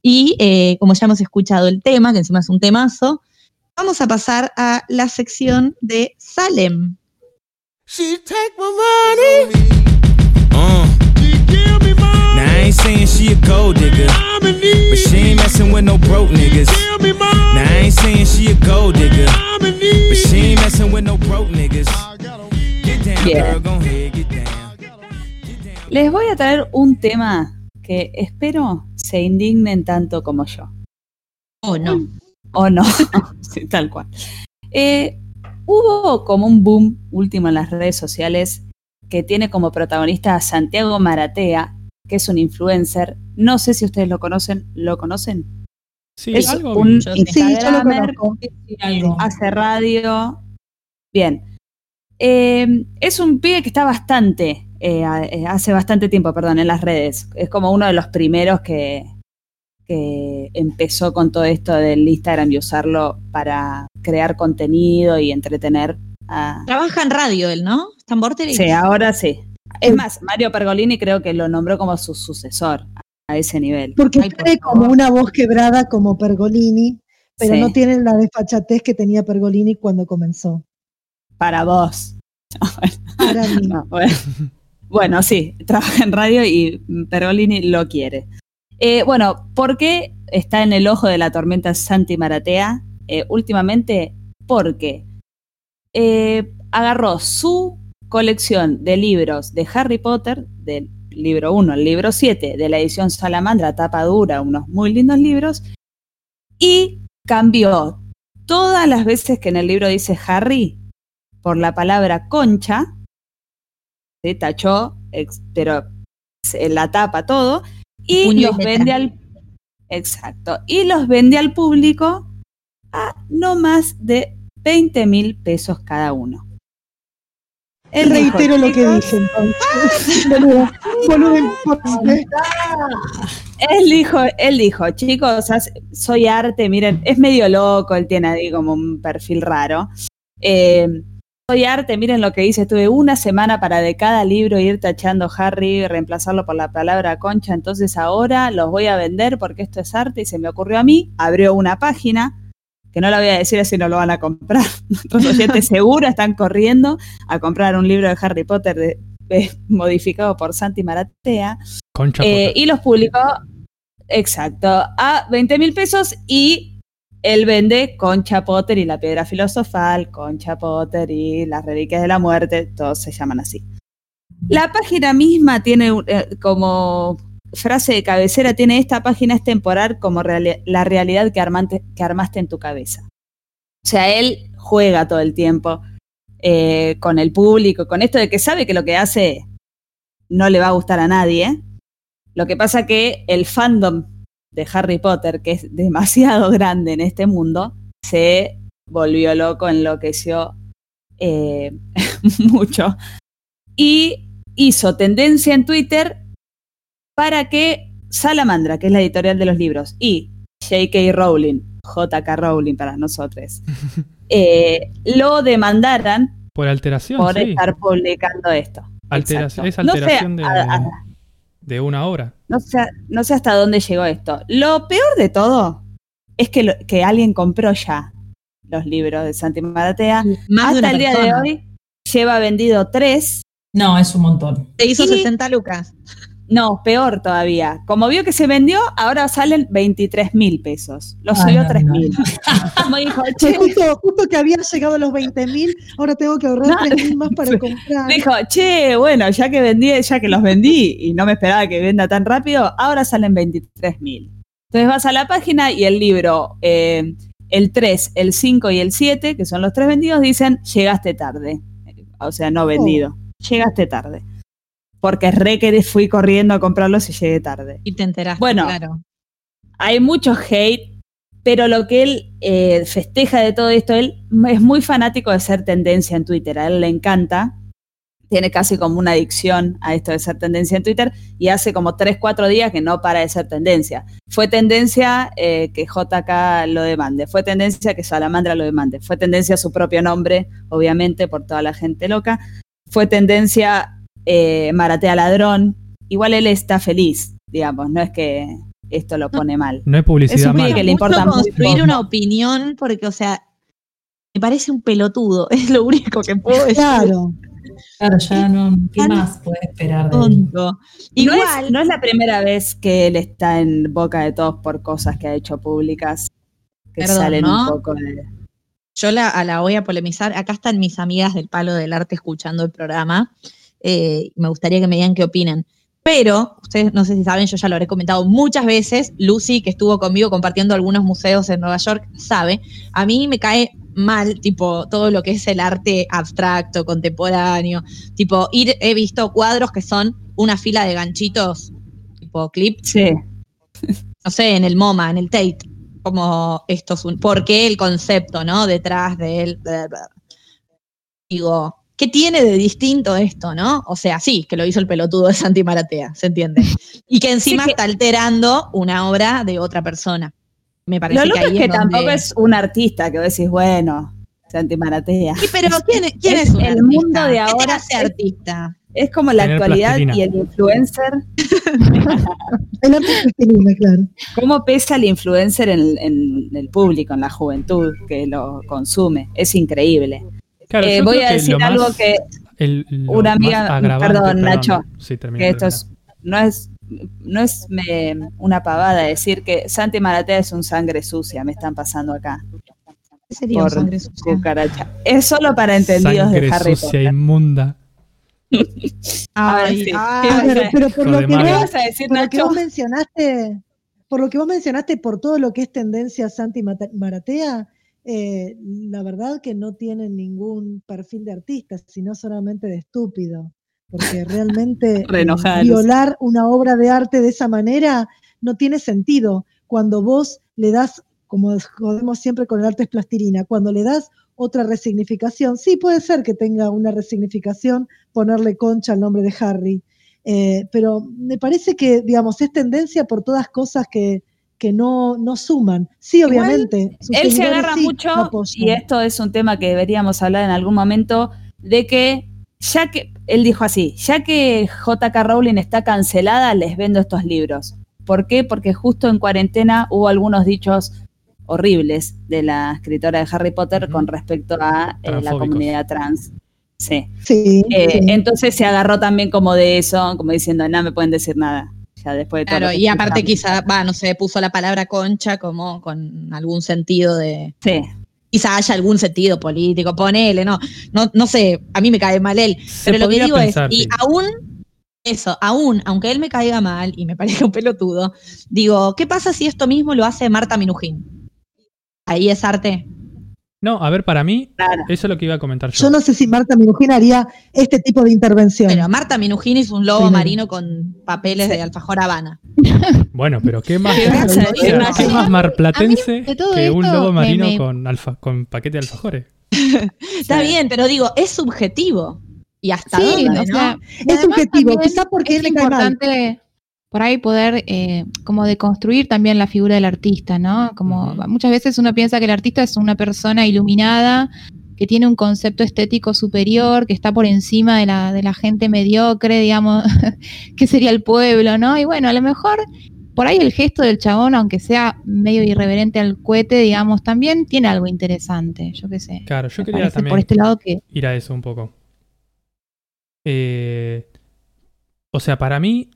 Y eh, como ya hemos escuchado el tema, que encima es un temazo, vamos a pasar a la sección de Salem. She take my money. Saying she a gold digger, I'm in but need. she ain't messing with no broke niggas. Give me money. Now I ain't saying she a gold digger, I'm in but need. she ain't messing with no broke niggas. I got a weed. Get down, Yeah. girl, go ahead, get down. Les voy a traer un tema que espero se indignen tanto como yo. Oh, no. O no, sí, tal cual. Eh, hubo como un boom último en las redes sociales que tiene como protagonista a Santiago Maratea, que es un influencer. No sé si ustedes lo conocen. ¿Lo conocen? Sí, es algo un. Yo sí. Lo conozco. Hace radio. Bien. Eh, es un pibe que está bastante, eh, eh, hace bastante tiempo, perdón, en las redes. Es como uno de los primeros que, que empezó con todo esto del Instagram y usarlo para crear contenido y entretener a... Trabaja en radio él, ¿no? ¿Está en Vorterix? Sí, ahora sí. Es más, Mario Pergolini creo que lo nombró como su sucesor a ese nivel. Porque Ay, por tiene favor. como una voz quebrada como Pergolini, pero Sí, no tiene la desfachatez que tenía Pergolini cuando comenzó. Para vos. Para mí. No, bueno. Bueno, sí, trabaja en radio y Pergolini lo quiere. Eh, bueno, ¿por qué está en el ojo de la tormenta Santi Maratea? Eh, últimamente, porque eh, agarró su colección de libros de Harry Potter, del libro 1 al libro 7, de la edición Salamandra, tapa dura, unos muy lindos libros, y cambió todas las veces que en el libro dice Harry por la palabra concha, se tachó, pero se la tapa todo, y Puño los vende al exacto, y los vende al público a no más de 20 mil pesos cada uno. Él Reitero lo que "Chicos, dije entonces. Imposible. Él dijo, él dijo, chicos, soy arte, miren, es medio loco, él tiene ahí como un perfil raro. Eh, soy arte, miren lo que dice, estuve una semana para de cada libro ir tachando Harry y reemplazarlo por la palabra concha, entonces ahora los voy a vender porque esto es arte y se me ocurrió a mí, abrió una página, que no la voy a decir así no lo van a comprar, nuestros oyentes seguro están corriendo a comprar un libro de Harry Potter de- de- modificado por Santi Maratea, Concha eh, y los publicó, exacto, a 20 mil pesos y él vende Concha Potter y la piedra filosofal, Concha Potter y las reliquias de la muerte, todos se llaman así. La página misma tiene eh, como frase de cabecera, tiene esta página es temporal como la realidad que, que armaste en tu cabeza. O sea, él juega todo el tiempo eh, con el público, con esto de que sabe que lo que hace no le va a gustar a nadie. Lo que pasa que el fandom de Harry Potter, que es demasiado grande en este mundo, se volvió loco, enloqueció eh, mucho. Y hizo tendencia en Twitter para que Salamandra, que es la editorial de los libros, y J.K. Rowling, J.K. Rowling para nosotros, eh, lo demandaran Por alteración, por sí. estar publicando esto. Alteración, es Exacto. No sé, alteración de, a- a- de una obra. no sé, no sé hasta dónde llegó esto. Lo peor de todo es que, lo- que alguien compró ya los libros de Santi Maratea. Más de hasta el día persona. de hoy lleva vendido tres. No, es un montón. Te hizo Y- 60 lucas. No, peor todavía. Como vio que se vendió, ahora salen 23 mil pesos. Lo subió a 3 no. mil. Justo, justo que había llegado a los 20 mil, ahora tengo que ahorrar No. 3 mil más para comprar. dijo, che, bueno, ya que vendí, ya que los vendí y no me esperaba que venda tan rápido, ahora salen 23 mil. Entonces vas a la página y el libro, eh, el 3, el 5 y el 7, que son los tres vendidos, dicen llegaste tarde. O sea, no vendido. Llegaste tarde. Porque re que fui corriendo a comprarlos y llegué tarde. Y te enteraste, Bueno. claro. hay mucho hate, pero lo que él eh, festeja de todo esto, él es muy fanático de ser tendencia en Twitter, a él le encanta, tiene casi como una adicción a esto de ser tendencia en Twitter y hace como 3, 4 días que no para de ser tendencia. Fue tendencia eh, que JK lo demande, fue tendencia que Salamandra lo demande, fue tendencia su propio nombre, obviamente, por toda la gente loca, fue tendencia eh, Maratea Ladrón, igual él está feliz, digamos, no es que esto lo pone mal. No hay Es publicidad un pibe mala. que le importa mucho construir una opinión porque, o sea, me parece un pelotudo. Es lo único que puedo decir. Claro. Claro, ya no. ¿Qué más puedes esperar de él? Tonto. Y no Igual, es, no es la primera vez que él está en boca de todos por cosas que ha hecho públicas que Perdón, salen ¿no? un poco de. yo la, a la voy a polemizar. Acá están mis amigas del Palo del Arte escuchando el programa. Eh, me gustaría que me digan qué opinan. Pero, ustedes no sé si saben, yo ya lo habré comentado muchas veces. Lucy, que estuvo conmigo compartiendo algunos museos en Nueva York, sabe. A mí me cae mal, tipo, todo lo que es el arte abstracto, contemporáneo. Tipo, ir, he visto cuadros que son una fila de ganchitos, tipo clip, Sí. no sé, en el MoMA, en el Tate, como esto es un, porque el concepto, ¿no? Detrás de él, bla, bla. digo, ¿qué tiene de distinto esto, no? O sea, sí, que lo hizo el pelotudo de Santi Maratea, ¿se entiende? Y que encima Sí, que- está alterando una obra de otra persona. Me parece Lo loco que es ahí que es donde- tampoco es un artista que vos decís, bueno, Santi Maratea. Sí, pero ¿quién, quién es, Es un el artista? mundo de ¿Qué te ahora es- artista? Es como la Tener actualidad plastilina. y el influencer. El arte plastilina, claro. ¿Cómo pesa el influencer en, en el público, en la juventud que lo consume? Es increíble. Claro, Eh, voy a que decir más- algo que el- una amiga- perdón, Nacho, Sí, termina, que esto es, no es, no es me- una pavada decir que Santi Maratea es un sangre sucia, me están pasando acá. ¿Qué sería un por sangre sucia? cucaracha. Es solo para entendidos Sangre de Harry sucia, Potter. inmunda. Sí. ay, ¿Qué vas a Pero, por lo de que madre. ¿Qué vos, vas a decir, por lo que Nacho? vos mencionaste, por lo que vos mencionaste, por todo lo que es tendencia Santi Maratea, eh, la verdad que no tiene ningún perfil de artista, sino solamente de estúpido. Porque realmente violar una obra de arte de esa manera no tiene sentido. Cuando vos le das, como jodemos siempre con el arte es plastilina, cuando le das otra resignificación, sí puede ser que tenga una resignificación ponerle concha al nombre de Harry, eh, pero me parece que, digamos, es tendencia por todas cosas que, que no, no suman. Sí, obviamente. Él se agarra sí mucho, apoyan. y esto es un tema que deberíamos hablar en algún momento, de que ya que, él dijo así, ya que JK Rowling está cancelada, les vendo estos libros. ¿Por qué? Porque justo en cuarentena hubo algunos dichos horribles de la escritora de Harry Potter con respecto a eh, la comunidad trans. Sí. Sí, Eh, sí. Entonces se agarró también como de eso, como diciendo, no me pueden decir nada. Ya después de todo Claro, lo que y aparte quizá, va, no sé, puso la palabra concha como con algún sentido de, Sí. quizá haya algún sentido político, ponele, no, no, no sé, a mí me cae mal él, Se pero lo que digo pensar, es, y sí. aún, eso, aún, aunque él me caiga mal y me parezca un pelotudo, digo, ¿qué pasa si esto mismo lo hace Marta Minujín? Ahí es arte. No, a ver, para mí, Claro. eso es lo que iba a comentar yo. Yo no sé si Marta Minujín haría este tipo de intervención. Pero Marta Minujín hizo un lobo marino con papeles de alfajor Habana. Bueno, pero ¿qué más, ¿Qué más marplatense mí, que un lobo marino me- Con, alfa, con paquete de alfajores? Está Sí. bien, pero digo, es subjetivo. ¿Y hasta Sí, dónde, o no? sea, Es subjetivo, también quizá porque es importante por ahí poder eh, como deconstruir también la figura del artista, ¿no? Como muchas veces uno piensa que el artista es una persona iluminada, que tiene un concepto estético superior, que está por encima de la, de la gente mediocre, digamos, que sería el pueblo, ¿no? Y bueno, a lo mejor por ahí el gesto del chabón, aunque sea medio irreverente al cohete, digamos, también tiene algo interesante, yo qué sé. Claro, yo quería también por este lado que ir a eso un poco. Eh, o sea, para mí,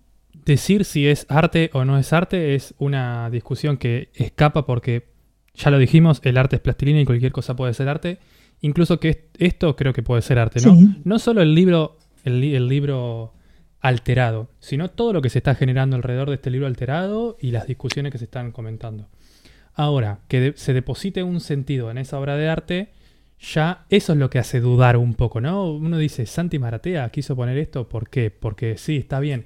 decir si es arte o no es arte es una discusión que escapa porque, ya lo dijimos, el arte es plastilina y cualquier cosa puede ser arte. Incluso que est- esto creo que puede ser arte, ¿no? Sí. No solo el libro, el, li- el libro alterado, sino todo lo que se está generando alrededor de este libro alterado y las discusiones que se están comentando. Ahora, que de- se deposite un sentido en esa obra de arte, ya eso es lo que hace dudar un poco, ¿no? Uno dice, Santi Maratea quiso poner esto, ¿por qué? Porque sí, está bien.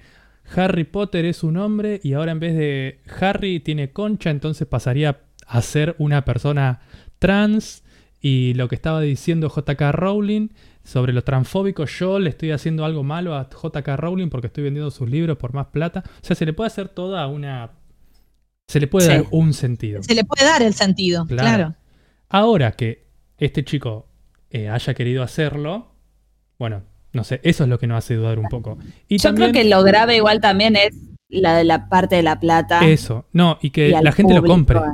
Harry Potter es un hombre y ahora en vez de Harry tiene concha, entonces pasaría a ser una persona trans. Y lo que estaba diciendo JK Rowling sobre lo transfóbico, yo le estoy haciendo algo malo a JK Rowling porque estoy vendiendo sus libros por más plata. O sea, se le puede hacer toda una... Se le puede Sí. dar un sentido. Se le puede dar el sentido, Claro. claro. Ahora que este chico eh, haya querido hacerlo, bueno, no sé, eso es lo que nos hace dudar un poco. Y Yo también creo que lo grave igual también es la de la parte de la plata. eso, no, y que y la gente lo compre. O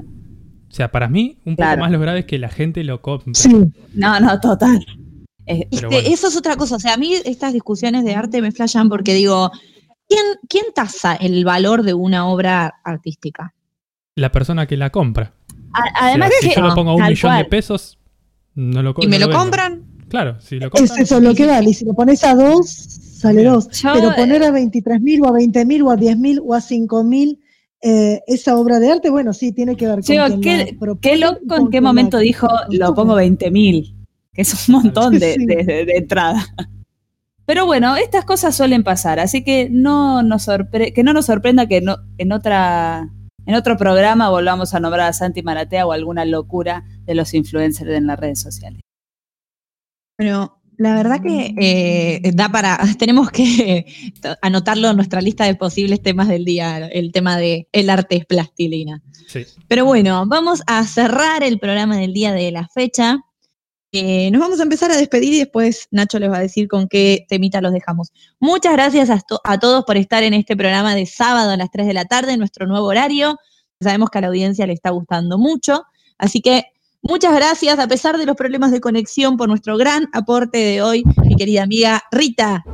sea, para mí, un Claro. poco más lo grave es que la gente lo compre. Sí, No, no, total. Este, bueno. Eso es otra cosa. O sea, a mí estas discusiones de arte me flashan porque digo, ¿quién, quién tasa el valor de una obra artística? La persona que la compra. a- O sea, además si que yo lo pongo a un millón de pesos, no lo ¿Y no me lo vendo. compran? Claro, si lo es compran. eso lo que vale. Y si lo pones a dos, sale Bien. dos. Yo, Pero poner a 23 mil o a 20 mil o a 10 mil o a 5 mil eh, esa obra de arte, bueno, sí, tiene que ver con Yo, ¿qué, qué loco con en qué momento la dijo lo pongo 20 mil, que es un montón de, Sí. de- de- de entrada. Pero bueno, estas cosas suelen pasar, así que no nos sorpre- que no nos sorprenda que no, en otra en otro programa volvamos a nombrar a Santi Maratea o alguna locura de los influencers en las redes sociales. Pero la verdad que eh, da para, tenemos que anotarlo en nuestra lista de posibles temas del día, el tema de el arte es plastilina. Sí. Pero bueno, vamos a cerrar el programa del día de la fecha. Eh, nos vamos a empezar a despedir y después Nacho les va a decir con qué temita los dejamos. Muchas gracias a, to- a todos por estar en este programa de sábado a las 3 de la tarde, en nuestro nuevo horario. Sabemos que a la audiencia le está gustando mucho. Así que muchas gracias, a pesar de los problemas de conexión, por nuestro gran aporte de hoy, mi querida amiga Rita.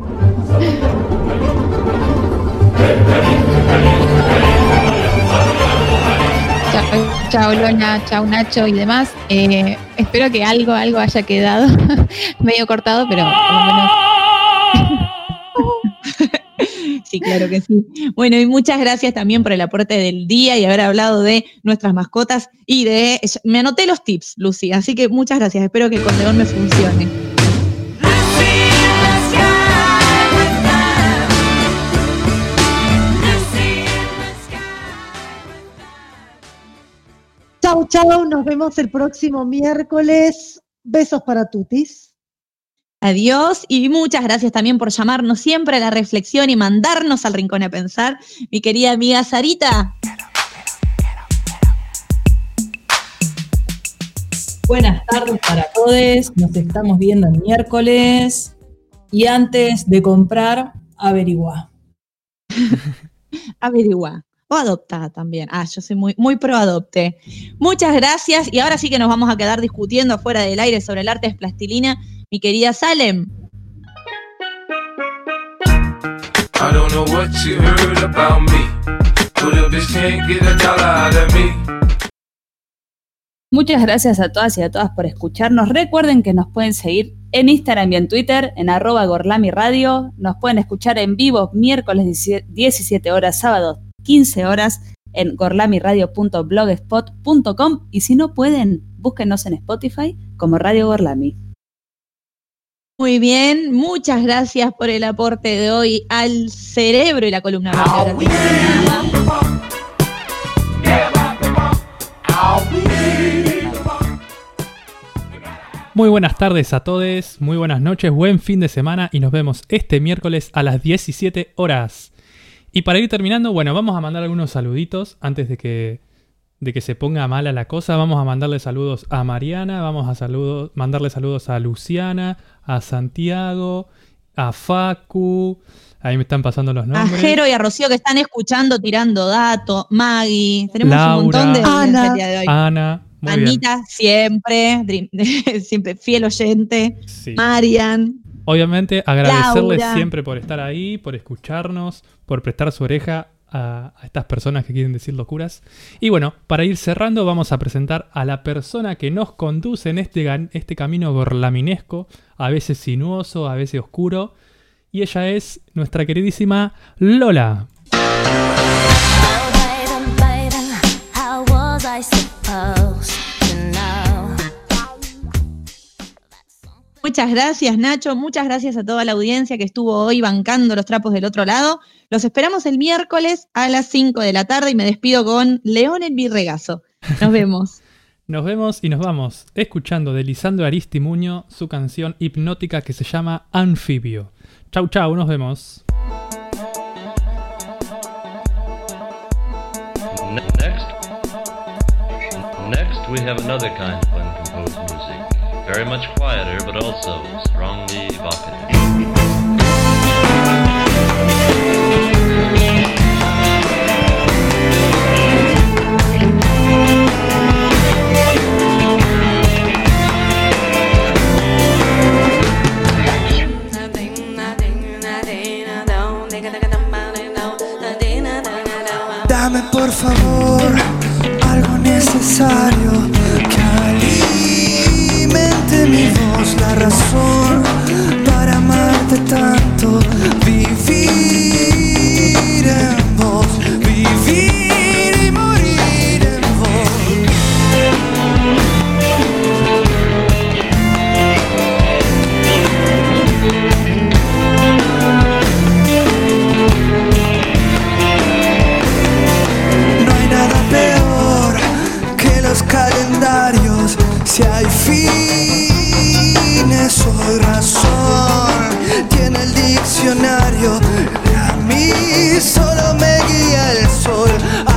Chao, Lola, chao Nacho y demás. Eh, espero que algo, algo haya quedado medio cortado, pero por lo menos Sí, claro que sí. Bueno, y muchas gracias también por el aporte del día y haber hablado de nuestras mascotas y de... Me anoté los tips, Lucy, así que muchas gracias. Espero que con León me funcione. Chau, chau, nos vemos el próximo miércoles. Besos para Tutis. Adiós y muchas gracias también por llamarnos siempre a la reflexión y mandarnos al rincón a pensar, mi querida amiga Sarita. Buenas tardes para todos, nos estamos viendo el miércoles y antes de comprar, averigua. averigua o adopta también. Ah, yo soy muy, muy pro adopte. Muchas gracias y ahora sí que nos vamos a quedar discutiendo afuera del aire sobre el arte de plastilina mi querida Salem. I don't know what you heard about me, but a bitch can't get a dollar out of me. Muchas gracias a todas y a todas por escucharnos. Recuerden que nos pueden seguir en Instagram y en Twitter, en arroba Gorlami Radio. Nos pueden escuchar en vivo miércoles 17 horas, sábado 15 horas en gorlamiradio.blogspot.com y si no pueden, búsquenos en Spotify como Radio Gorlami. Muy bien, muchas gracias por el aporte de hoy al cerebro y la columna vertebral. Muy buenas tardes a todos, muy buenas noches, buen fin de semana y nos vemos este miércoles a las 17 horas. Y para ir terminando, bueno, vamos a mandar algunos saluditos antes de que, de que se ponga mala la cosa. Vamos a mandarle saludos a Mariana, vamos a saludos, mandarle saludos a Luciana, a Santiago, a Facu. Ahí me están pasando los A nombres. Jero y a Rocío que están escuchando, tirando datos. Maggie, tenemos Laura, un montón de Ana. de hoy. Ana, muy bien. Anita, siempre, siempre fiel oyente. Sí. Marian. Obviamente agradecerles Laura. siempre por estar ahí, por escucharnos, por prestar su oreja a, estas personas que quieren decir locuras. Y bueno, para ir cerrando vamos a presentar a la persona que nos conduce en este, este camino gorlaminesco, a veces sinuoso, a veces oscuro. Y ella es nuestra queridísima Lola. Muchas gracias, Nacho. Muchas gracias a toda la audiencia que estuvo hoy bancando los trapos del otro lado. Los esperamos el miércoles a las 5 de la tarde y me despido con León en mi regazo. Nos vemos. Nos vemos y nos vamos escuchando de Lisandro Aristimuño su canción hipnótica que se llama Anfibio. Chau, chau, nos vemos. Ne- Next, next we have another kind of uncomposed music, very much quieter but also strongly evocative. Favor algo necesario que alimente mi voz, la razón para amarte tanto, vivir fines o razón tiene el diccionario. A mí solo me guía el sol.